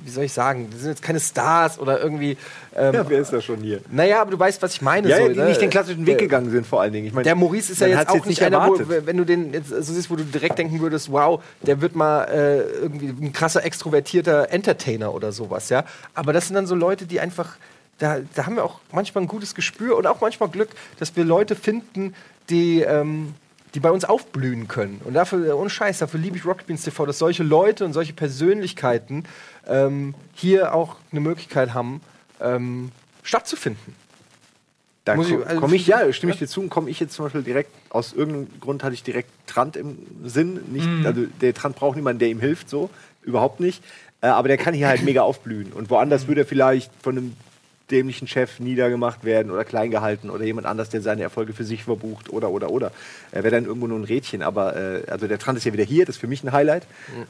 wie soll ich sagen, die sind jetzt keine Stars oder irgendwie. Ähm, Ja, wer ist da schon hier? Naja, aber du weißt, was ich meine. Ja, so, die ne? nicht den klassischen Weg Der- gegangen sind, vor allen Dingen. Ich meine, der Maurice ist ja jetzt auch nicht einer, wo, wenn du den jetzt so siehst, wo du direkt denken würdest, wow, der wird mal äh, irgendwie ein krasser extrovertierter Entertainer oder sowas, ja. Aber das sind dann so Leute, die einfach, da, da haben wir auch manchmal ein gutes Gespür und auch manchmal Glück, dass wir Leute finden, die, ähm, die bei uns aufblühen können. Und dafür, äh, ohne Scheiß, dafür liebe ich Rocket Beans TV, dass solche Leute und solche Persönlichkeiten ähm, hier auch eine Möglichkeit haben, ähm, stattzufinden. Da ich- komme also- komm ich, ja, stimme ich dir zu und komme ich jetzt zum Beispiel direkt, aus irgendeinem Grund hatte ich direkt Trant im Sinn. Nicht, Mhm. Also der Trant braucht niemanden, der ihm hilft, so. Überhaupt nicht. Äh, aber der kann hier halt *clears throat* mega aufblühen. Und woanders würde er vielleicht von einem dämlichen Chef niedergemacht werden oder klein gehalten oder jemand anders, der seine Erfolge für sich verbucht oder oder oder. Er wäre dann irgendwo nur ein Rädchen, aber äh, also der Trant ist ja wieder hier, das ist für mich ein Highlight.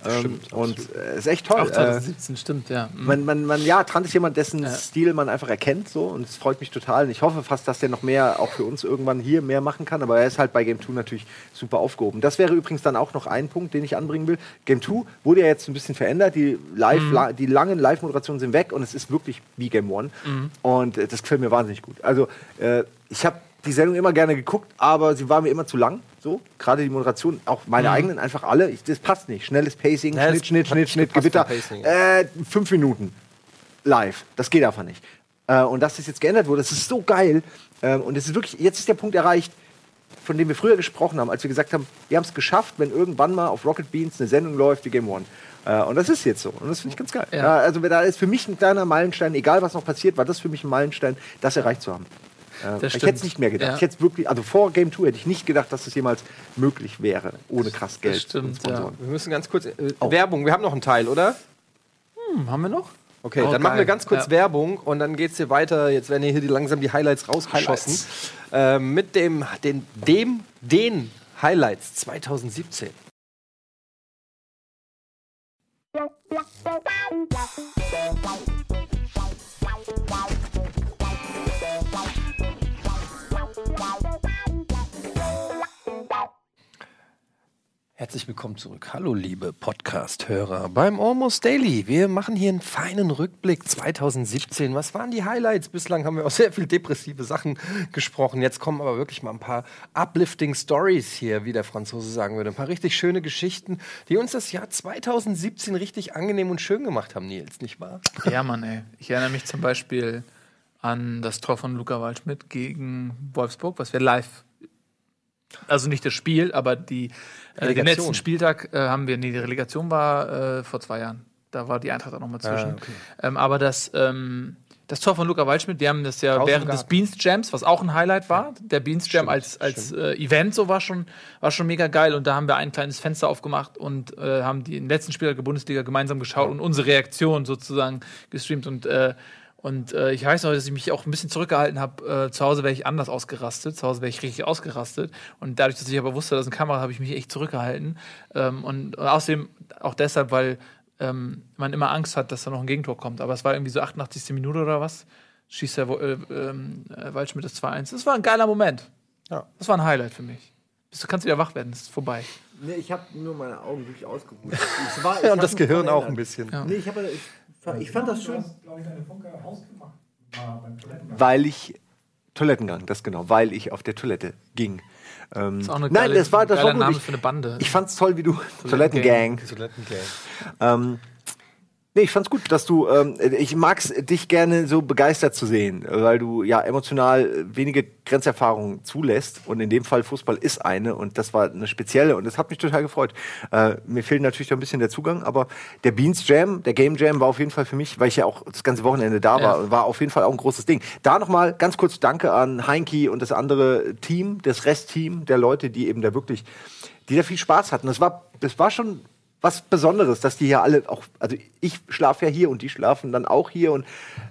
ähm, stimmt, und äh, ist echt toll. Auch Äh, 2017, stimmt, ja. Mhm. man, man, man, ja, Trant ist jemand, dessen Stil man einfach erkennt so und es freut mich total. Und ich hoffe fast, dass der noch mehr auch für uns irgendwann hier mehr machen kann, aber er ist halt bei Game 2 natürlich super aufgehoben. Das wäre übrigens dann auch noch ein Punkt, den ich anbringen will. Game 2 wurde ja jetzt ein bisschen verändert, die, Live, la, die langen Live-Moderationen sind weg und es ist wirklich wie Game 1 und äh, das gefällt mir wahnsinnig gut. Also äh, ich habe die Sendung immer gerne geguckt, aber sie war mir immer zu lang. So, gerade die Moderation, auch meine Mhm. eigenen, einfach alle. Ich, das passt nicht. Schnelles Pacing, Ja, Schnitt, Schnitt, Schnitt, Schnitt, Gewitter. Äh, fünf Minuten live. Das geht einfach nicht. Äh, und dass das jetzt geändert wurde, das ist so geil. Ähm, und es ist wirklich, jetzt ist der Punkt erreicht, von dem wir früher gesprochen haben, als wir gesagt haben, wir haben es geschafft, wenn irgendwann mal auf Rocket Beans eine Sendung läuft wie Game One. Äh, und das ist jetzt so. Und das finde ich ganz geil. Ja. Ja, also da ist für mich ein kleiner Meilenstein, egal was noch passiert, war das für mich ein Meilenstein, das erreicht zu haben. Äh, ich stimmt. hätte es nicht mehr gedacht. Ja. Ich hätte wirklich, also vor Game 2 hätte ich nicht gedacht, dass es jemals möglich wäre, ohne krass Geld stimmt, und Sponsoren. Wir müssen ganz kurz. Äh, Werbung, wir haben noch einen Teil, oder? Hm, haben wir noch? Okay, Oh, dann machen wir geil. ganz kurz Ja. Werbung und dann geht's hier weiter. Jetzt werden hier die, langsam die Highlights rausgeschossen. Äh, mit dem, den, dem, den Highlights 2017. Wow. Herzlich willkommen zurück. Hallo, liebe Podcast-Hörer beim Almost Daily. Wir machen hier einen feinen Rückblick 2017. Was waren die Highlights? Bislang haben wir auch *laughs* sehr viel depressive Sachen gesprochen. Jetzt kommen aber wirklich mal ein paar uplifting Stories hier, wie der Franzose sagen würde. Ein paar richtig schöne Geschichten, die uns das Jahr 2017 richtig angenehm und schön gemacht haben, Nils, nicht wahr? Ja, Mann, ey. Ich erinnere mich zum Beispiel an das Tor von Luca Waldschmidt gegen Wolfsburg, was wir live, also nicht das Spiel, aber die, äh, den letzten Spieltag äh, haben wir, nee, die Relegation war äh, vor zwei Jahren. Da war die Eintracht auch nochmal zwischen. Ah, okay. ähm, aber das, ähm, das Tor von Luca Waldschmidt, wir haben das ja Draußen während des Beans Jams, was auch ein Highlight war. Der Beans Jam als, als äh, Event so war schon, war schon mega geil. Und da haben wir ein kleines Fenster aufgemacht und äh, haben die den letzten Spieltag der Bundesliga gemeinsam geschaut und unsere Reaktion sozusagen gestreamt. Und, äh, und äh, ich weiß noch, dass ich mich auch ein bisschen zurückgehalten habe. Äh, zu Hause wäre ich anders ausgerastet. Zu Hause wäre ich richtig ausgerastet. Und dadurch, dass ich aber wusste, dass eine Kamera habe ich mich echt zurückgehalten. Ähm, und, und außerdem auch deshalb, weil ähm, man immer Angst hat, dass da noch ein Gegentor kommt. Aber es war irgendwie so 88. Minute oder was. Schießt der äh, ähm, äh, Waldschmidt das 2-1. Das war ein geiler Moment. Ja. Das war ein Highlight für mich. Du kannst wieder wach werden, es ist vorbei. Nee, ich habe nur meine Augen wirklich ausgeruht. *laughs* Ich war, ich Ja, und das Gehirn auch ein bisschen. Ja. Nee, ich, hab, ich, fand- ich fand das schön. glaube ich, eine Funke ausgemacht. Beim Toilettengang. Weil ich Toilettengang, das genau, weil ich auf der Toilette ging. Ähm, Das ist auch eine nein, geile, das war das war Name wirklich, für eine Bande. Ich fand's toll, wie du Toilettengang. Toilettengang. Ähm, nee, ich fand's gut, dass du. Ähm, ich mag's dich gerne so begeistert zu sehen, weil du ja emotional wenige Grenzerfahrungen zulässt und in dem Fall Fußball ist eine und das war eine spezielle und das hat mich total gefreut. Äh, mir fehlt natürlich da ein bisschen der Zugang, aber der Beans Jam, der Game Jam war auf jeden Fall für mich, weil ich ja auch das ganze Wochenende da war, Ja. war auf jeden Fall auch ein großes Ding. Da nochmal ganz kurz Danke an Heinki und das andere Team, das Restteam der Leute, die eben da wirklich, die da viel Spaß hatten. Das war, das war schon was Besonderes, dass die hier alle auch, also ich schlafe ja hier und die schlafen dann auch hier und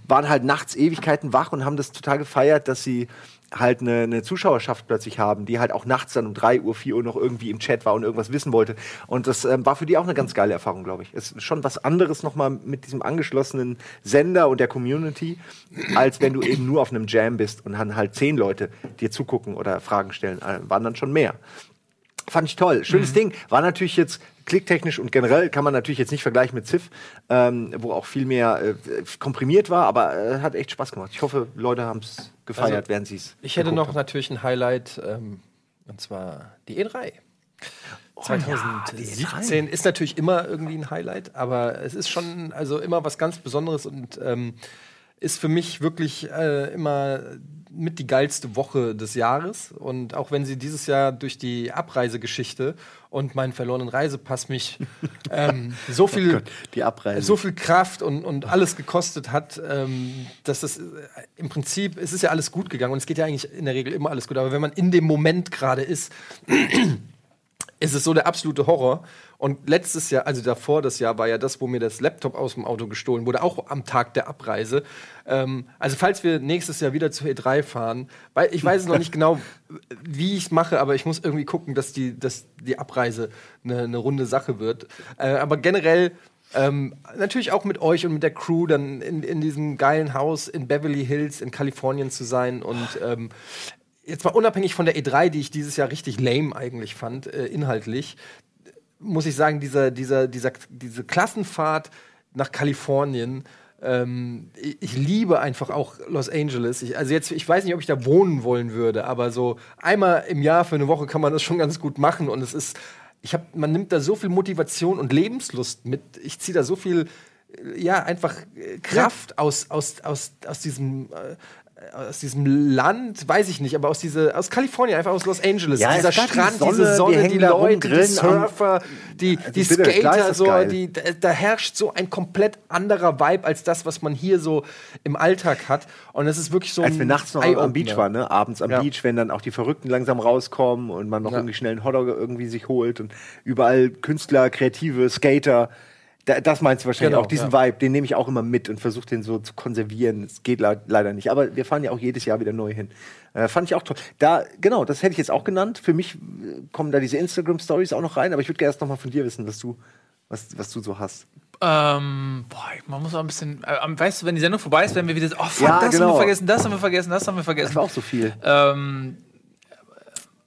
waren halt nachts Ewigkeiten wach und haben das total gefeiert, dass sie halt eine, eine Zuschauerschaft plötzlich haben, die halt auch nachts dann um 3 Uhr, 4 Uhr noch irgendwie im Chat war und irgendwas wissen wollte. Und das ähm, war für die auch eine ganz geile Erfahrung, glaube ich. Es ist schon was anderes nochmal mit diesem angeschlossenen Sender und der Community, als wenn du eben nur auf einem Jam bist und dann halt zehn Leute dir zugucken oder Fragen stellen. Äh, waren dann schon mehr. Fand ich toll. Schönes Ding. War natürlich jetzt klicktechnisch und generell kann man natürlich jetzt nicht vergleichen mit Ziff, ähm, wo auch viel mehr äh, komprimiert war, aber äh, hat echt Spaß gemacht. Ich hoffe, Leute haben es gefeiert, Also, während sie es. Ich hätte noch haben. natürlich ein Highlight, ähm, und zwar die E3. Oh 2017 ist natürlich immer irgendwie ein Highlight, aber es ist schon also immer was ganz Besonderes und ähm, ist für mich wirklich äh, immer mit die geilste Woche des Jahres. Und auch wenn sie dieses Jahr durch die Abreisegeschichte und meinen verlorenen Reisepass mich *laughs* ähm, so viel Gott, die Abreise. so viel Kraft und, und alles gekostet hat, ähm, dass das äh, im Prinzip, es ist ja alles gut gegangen und es geht ja eigentlich in der Regel immer alles gut, aber wenn man in dem Moment gerade ist, ist es so der absolute Horror. Und letztes Jahr, also davor das Jahr, war ja das, wo mir das Laptop aus dem Auto gestohlen wurde, auch am Tag der Abreise. Ähm, also falls wir nächstes Jahr wieder zur E3 fahren, weil ich weiß noch nicht *laughs* genau, wie ich es mache, aber ich muss irgendwie gucken, dass die, dass die Abreise eine, eine runde Sache wird. Äh, aber generell ähm, natürlich auch mit euch und mit der Crew dann in, in diesem geilen Haus in Beverly Hills in Kalifornien zu sein und ähm, jetzt mal unabhängig von der E3, die ich dieses Jahr richtig lame eigentlich fand, äh, inhaltlich, muss ich sagen, dieser, dieser, dieser, diese Klassenfahrt nach Kalifornien ähm, ich, liebe einfach auch Los Angeles. Ich, also jetzt, ich weiß nicht, ob ich da wohnen wollen würde, aber so einmal im Jahr für eine Woche kann man das schon ganz gut machen und es ist, ich habe, man nimmt da so viel Motivation und Lebenslust mit. Ich ziehe da so viel, äh, ja, einfach äh, Kraft aus, aus, aus, aus diesem äh, aus diesem Land, weiß ich nicht, aber aus diese, aus Kalifornien, einfach aus Los Angeles. Ja, Dieser es gab die Strand, Sonne, diese Sonne, die Leute, die Surfer, die, die ist Skater, so, die, da, herrscht so ein komplett anderer Vibe als das, was man hier so im Alltag hat. Und es ist wirklich so Als wir nachts noch am. Beach waren, ne? abends am Ja. Beach, wenn dann auch die Verrückten langsam rauskommen und man noch Ja. irgendwie schnell einen Hotdog irgendwie sich holt und überall Künstler, Kreative, Skater. Da, das meinst du wahrscheinlich Genau, auch. Diesen ja. Vibe, den nehme ich auch immer mit und versuche den so zu konservieren. Es geht le leider nicht. Aber wir fahren ja auch jedes Jahr wieder neu hin. Äh, fand ich auch toll. Da, genau, das hätte ich jetzt auch genannt. Für mich äh, kommen da diese Instagram-Stories auch noch rein. Aber ich würde gerne erst noch mal von dir wissen, was du, was, was du so hast. Ähm, boah, man muss auch ein bisschen. Äh, weißt du, wenn die Sendung vorbei ist, werden wir wieder so, oh fuck, Ja, das haben genau. wir vergessen, das haben wir vergessen, das haben wir Das vergessen. war auch so viel. Ähm,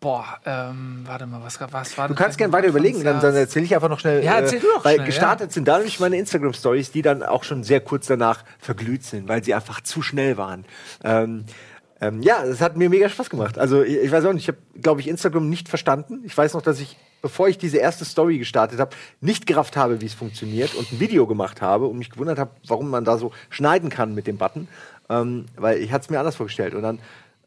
boah, ähm, warte mal, was, was war Du kannst gerne weiter überlegen, dann, dann erzähle ich einfach noch schnell. Ja, erzähl du doch Weil schnell, gestartet sind dadurch meine Instagram-Stories, die dann auch schon sehr kurz danach verglüht sind, weil sie einfach zu schnell waren. Ähm, ähm, ja, es hat mir mega Spaß gemacht. Also ich, ich weiß auch nicht, ich habe, glaube ich, Instagram nicht verstanden. Ich weiß noch, dass ich, bevor ich diese erste Story gestartet habe, nicht gerafft habe, wie es funktioniert und ein Video gemacht habe und mich gewundert habe, warum man da so schneiden kann mit dem Button. Ähm, weil ich hatte es mir anders vorgestellt. Und dann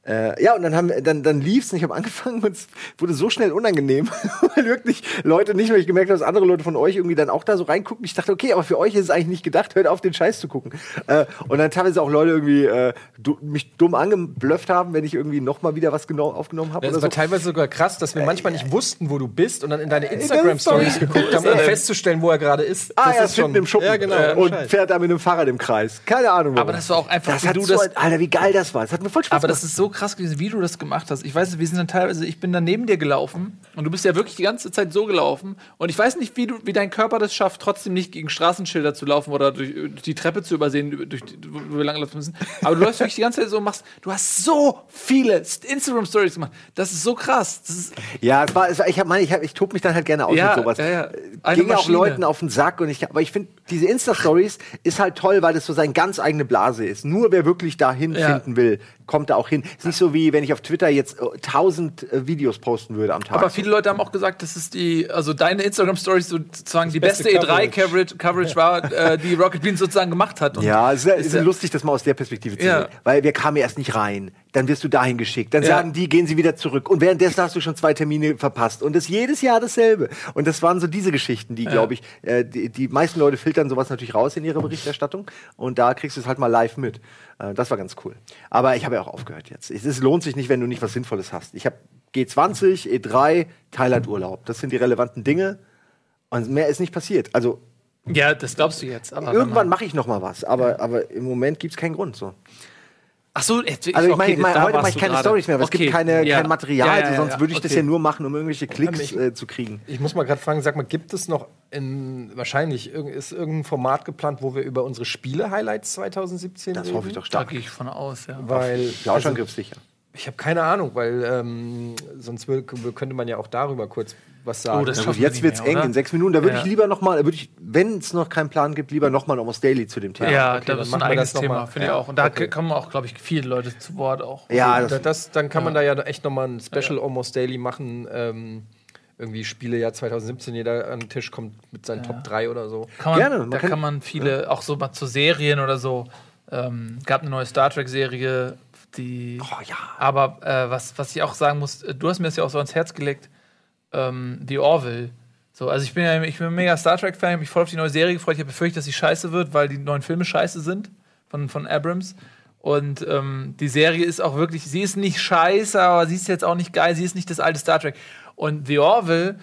äh, ja, und dann haben dann, dann lief's und ich habe angefangen *laughs* und es wurde so schnell unangenehm, *laughs* weil wirklich Leute nicht mehr, ich gemerkt habe, dass andere Leute von euch irgendwie dann auch da so reingucken. Ich dachte, okay, aber für euch ist es eigentlich nicht gedacht, hört auf, den Scheiß zu gucken. Äh, und dann teilweise auch Leute irgendwie äh, du, mich dumm angeblufft haben, wenn ich irgendwie noch mal wieder was genau aufgenommen habe Das war so. teilweise sogar krass, dass wir manchmal nicht wussten, wo du bist und dann in deine Instagram-Stories geguckt haben, um festzustellen, wo er gerade ist. Ah, Das er ist hinten im Schuppen Ja, genau. äh, und Scheiß. fährt da mit einem Fahrrad im Kreis. Keine Ahnung. warum. Aber das war auch einfach, das wie du so, das- Alter, wie geil das war. Das hat mir voll Spaß Aber gemacht. das ist so krass gewesen, wie du das gemacht hast. Ich weiß, nicht, wir sind dann teilweise, ich bin dann neben dir gelaufen und du bist ja wirklich die ganze Zeit so gelaufen. Und ich weiß nicht, wie, du, wie dein Körper das schafft, trotzdem nicht gegen Straßenschilder zu laufen oder durch, durch die Treppe zu übersehen, durch die, wo wir langlaufen müssen. Aber du läufst wirklich die ganze Zeit so und machst, du hast so viele Instagram-Stories gemacht. Das ist so krass. Ist, Ja, es war, es war ich meine, ich, hab, ich tob mich dann halt gerne aus Ja, mit sowas. ja, ja. Äh, Eine Ging auch Maschine. Leuten auf den Sack und ich, aber ich finde, diese Insta-Stories ist halt toll, weil das so seine ganz eigene Blase ist. Nur wer wirklich dahin Ja. finden will, kommt da auch hin. Ist nicht so wie, wenn ich auf Twitter jetzt äh, tausend äh, Videos posten würde am Tag. aber viele Leute haben auch gesagt, das ist die, also deine Instagram-Stories sozusagen die beste, beste E3-Coverage Coverage war, äh, die Rocket Beans sozusagen gemacht hat. Und ja, es ist, ist ja- lustig, das mal aus der Perspektive zu Ja. sehen. Weil wir kamen erst nicht rein. Dann wirst du dahin geschickt. Dann Ja. sagen die, gehen sie wieder zurück. Und währenddessen hast du schon zwei Termine verpasst. Und das ist jedes Jahr dasselbe. Und das waren so diese Geschichten, die, glaube ich, äh, die, die meisten Leute filtern sowas natürlich raus in ihrer Berichterstattung. Und da kriegst du es halt mal live mit. Äh, das war ganz cool. Aber ich habe ja auch aufgehört jetzt. Es, es lohnt sich nicht, wenn du nicht was Sinnvolles hast. Ich habe G20, E3, Thailand-Urlaub. Das sind die relevanten Dinge. Und mehr ist nicht passiert. Also ja, das glaubst du jetzt. Irgendwann mache ich noch mal was. Aber, aber im Moment gibt es keinen Grund. So. Ach so, jetzt, Also ich okay, meine, ich meine, da heute mache ich keine. Stories mehr, weil es Okay, gibt keine, ja. kein Material, Ja, ja, also ja, sonst würde ich das okay. ja nur machen, um irgendwelche Klicks Ich- äh, zu kriegen. Ich muss mal gerade fragen, sag mal, gibt es noch in, wahrscheinlich, irg- ist irgendein Format geplant, wo wir über unsere Spiele-Highlights 2017 Das reden? hoffe ich doch Da stark. gehe ich von aus, ja. Weil, Ja, auch also, schon griffsicher. Ich habe keine Ahnung, weil ähm, sonst will, könnte man ja auch darüber kurz was sagen. Oh, das schaffen gut, jetzt wird's mehr, eng oder? in sechs Minuten. Da würde Ja. ich lieber noch mal, würde ich, wenn es noch keinen Plan gibt, lieber noch mal Almost Daily zu dem Thema. Ja, okay, da dann ist ein eigenes das Thema, finde ich Ja, auch. Und da okay. kommen auch, glaube ich, viele Leute zu Wort auch. Ja, das, das, das, dann kann man da ja echt nochmal ein Special Almost Daily machen. Ähm, irgendwie Spielejahr 2017, jeder an den Tisch kommt mit seinen Top 3 oder so. Kann man, Gerne, man da kann- kann, man viele, auch so mal zu Serien oder so. Ähm, gab eine neue Star Trek-Serie, die. Oh ja. Aber äh, was, was ich auch sagen muss, äh, du hast mir das ja auch so ans Herz gelegt, ähm, die Orville. So, also ich bin ja ich bin mega Star Trek-Fan, ich habe mich voll auf die neue Serie gefreut. Ich habe befürchtet, dass sie scheiße wird, weil die neuen Filme scheiße sind von, von Abrams. Und ähm, die Serie ist auch wirklich, sie ist nicht scheiße, aber sie ist jetzt auch nicht geil, sie ist nicht das alte Star Trek. Und The Orville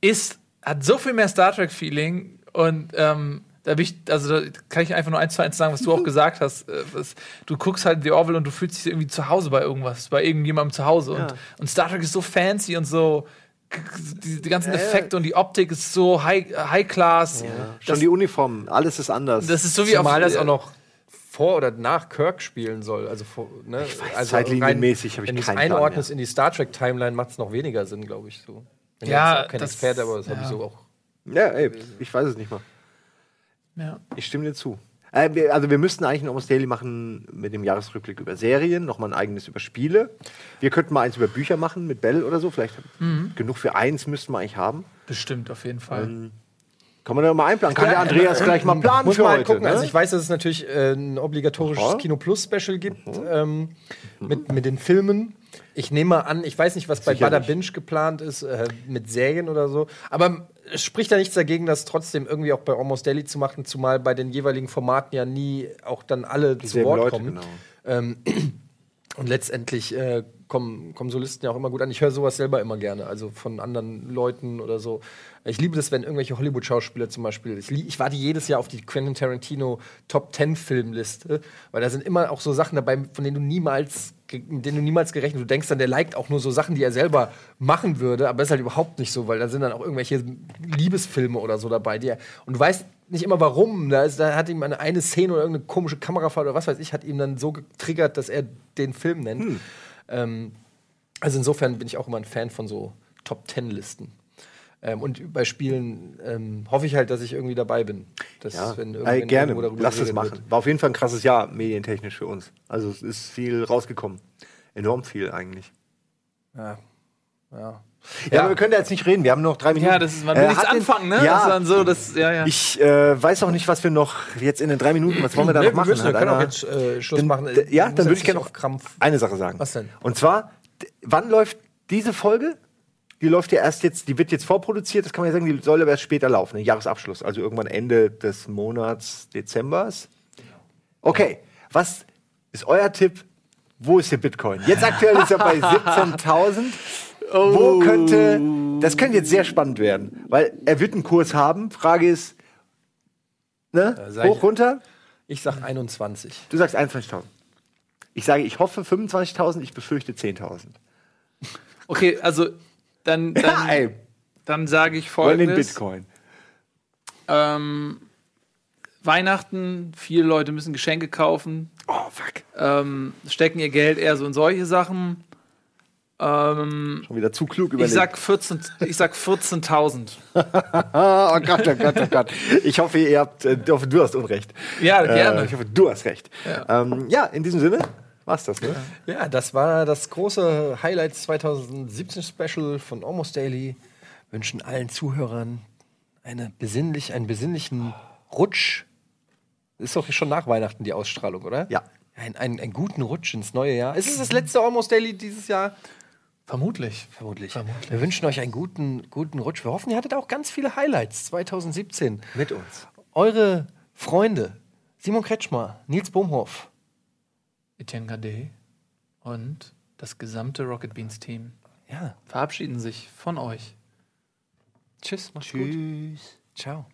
ist, hat so viel mehr Star Trek-Feeling und ähm, da, bin ich, also, da kann ich einfach nur eins zu eins sagen, was du auch *laughs* gesagt hast. Äh, was, du guckst halt The Orville und du fühlst dich irgendwie zu Hause bei irgendwas, bei irgendjemandem zu Hause. Und, und Star Trek ist so fancy und so. Die, die ganzen Effekte und die Optik ist so high, high class. schon die Uniformen, alles ist anders. Das ist so wie Zumal auf das auch noch vor oder nach Kirk spielen soll. Also, vor, ne? also zeitlinienmäßig hab ich Wenn du es keinen Plan einordnest in die Star Trek Timeline, macht es noch weniger Sinn, glaube ich. So. Bin Ja, kein das- Experte, aber das habe ich ja. so auch. ja, ey, ich weiß es nicht mal. Ja. Ich stimme dir zu. Äh, wir, also wir müssten eigentlich ein Almost Daily machen mit dem Jahresrückblick über Serien, nochmal ein eigenes über Spiele. Wir könnten mal eins über Bücher machen mit Bell oder so. Vielleicht Mhm. genug für eins müssten wir eigentlich haben. Bestimmt, auf jeden Fall. Ähm, Kann man da mal einplanen? Kann der Ja, Andreas äh, gleich mal planen Muss für halt heute? gucken. ne? Also ich weiß, dass es natürlich äh, ein obligatorisches Aha. Kino Plus Special gibt ähm, mit, mit den Filmen. Ich nehme mal an, ich weiß nicht, was bei. Bada Binge geplant ist, äh, mit Serien oder so. Aber es spricht da nichts dagegen, das trotzdem irgendwie auch bei Almost Daily zu machen, zumal bei den jeweiligen Formaten ja nie auch dann alle zu Wort Leute, kommen. genau. Ähm, *clears throat* und letztendlich äh, kommen, kommen Solisten ja auch immer gut an. Ich höre sowas selber immer gerne, also von anderen Leuten oder so. Ich liebe das, wenn irgendwelche Hollywood-Schauspieler zum Beispiel, ich, ich warte jedes Jahr auf die Quentin Tarantino Top 10 Filmliste, weil da sind immer auch so Sachen dabei, von denen du niemals, mit denen du niemals gerechnet. Du denkst dann, der liked auch nur so Sachen, die er selber machen würde, aber das ist halt überhaupt nicht so, weil da sind dann auch irgendwelche Liebesfilme oder so dabei, die er, und du weißt nicht immer warum. Da, ist, da hat ihm eine, eine Szene oder irgendeine komische Kamerafahrt oder was weiß ich, hat ihm dann so getriggert, dass er den Film nennt. Ähm, also insofern bin ich auch immer ein Fan von so Top-Ten-Listen. Ähm, und bei Spielen ähm, hoffe ich halt, dass ich irgendwie dabei bin. Dass, Ja, wenn äh, gerne. Lass es machen. wird. War auf jeden Fall ein krasses Jahr medientechnisch für uns. Also es ist viel rausgekommen. Enorm viel eigentlich. Ja. Ja. Ja, aber wir können da jetzt nicht reden. Wir haben noch drei Minuten. ja, das ist, man will Äh, nichts den- anfangen, ne? Ja, Das ist dann so, das, ja, ja. ich äh, weiß auch nicht, was wir noch jetzt in den drei Minuten, was wollen wir da Nee, noch wir machen? müssen, wir können auch jetzt äh, Schluss Dann- machen. ja, dann würde ich gerne noch Krampf. eine Sache sagen. Was denn? Und zwar, wann läuft diese Folge? Die läuft ja erst jetzt, die wird jetzt vorproduziert, das kann man ja sagen, die soll aber erst später laufen, ein Jahresabschluss, also irgendwann Ende des Monats Dezembers. Okay, was ist euer Tipp? Wo ist der Bitcoin? Jetzt aktuell ist er bei *laughs* 17.000. Wo könnte, das könnte jetzt sehr spannend werden, weil er wird einen Kurs haben. Frage ist, ne? ich- Hoch, runter? Ich sag 21. Du sagst 21.000. Ich sage, ich hoffe 25.000, ich befürchte 10.000. Okay, also dann, Ja, *laughs* dann, ey, dann sage ich wollen den folgendes. Bitcoin. Ähm, Weihnachten, viele Leute müssen Geschenke kaufen, Oh, fuck. ähm, stecken ihr Geld eher so in solche Sachen. Ähm, Schon wieder zu klug ich überlegt. sag 14 ich sag 14.000. Ah, *laughs* oh Gott, oh Gott, oh Gott. Ich hoffe, ihr habt, äh, ich du hast Unrecht. Ja, gerne. Äh, ich hoffe, du hast recht. Ja, ähm, ja in diesem Sinne war's das, ne? Ja, das war das große Highlight 2017 Special von Almost Daily. Wünschen allen Zuhörern eine besinnlich, einen besinnlichen Rutsch. Ist doch schon nach Weihnachten die Ausstrahlung, oder? Ja. Ein, ein, einen guten Rutsch ins neue Jahr. Ist es das letzte Almost Daily dieses Jahr? Vermutlich. Vermutlich. Wir wünschen euch einen guten, guten Rutsch. Wir hoffen, ihr hattet auch ganz viele Highlights 2017. Mit uns. Eure Freunde Simon Kretschmer, Nils Bohmhoff, Etienne Gade und das gesamte Rocket Beans Team ja, verabschieden sich von euch. tschüss, macht's gut. Tschüss. Ciao.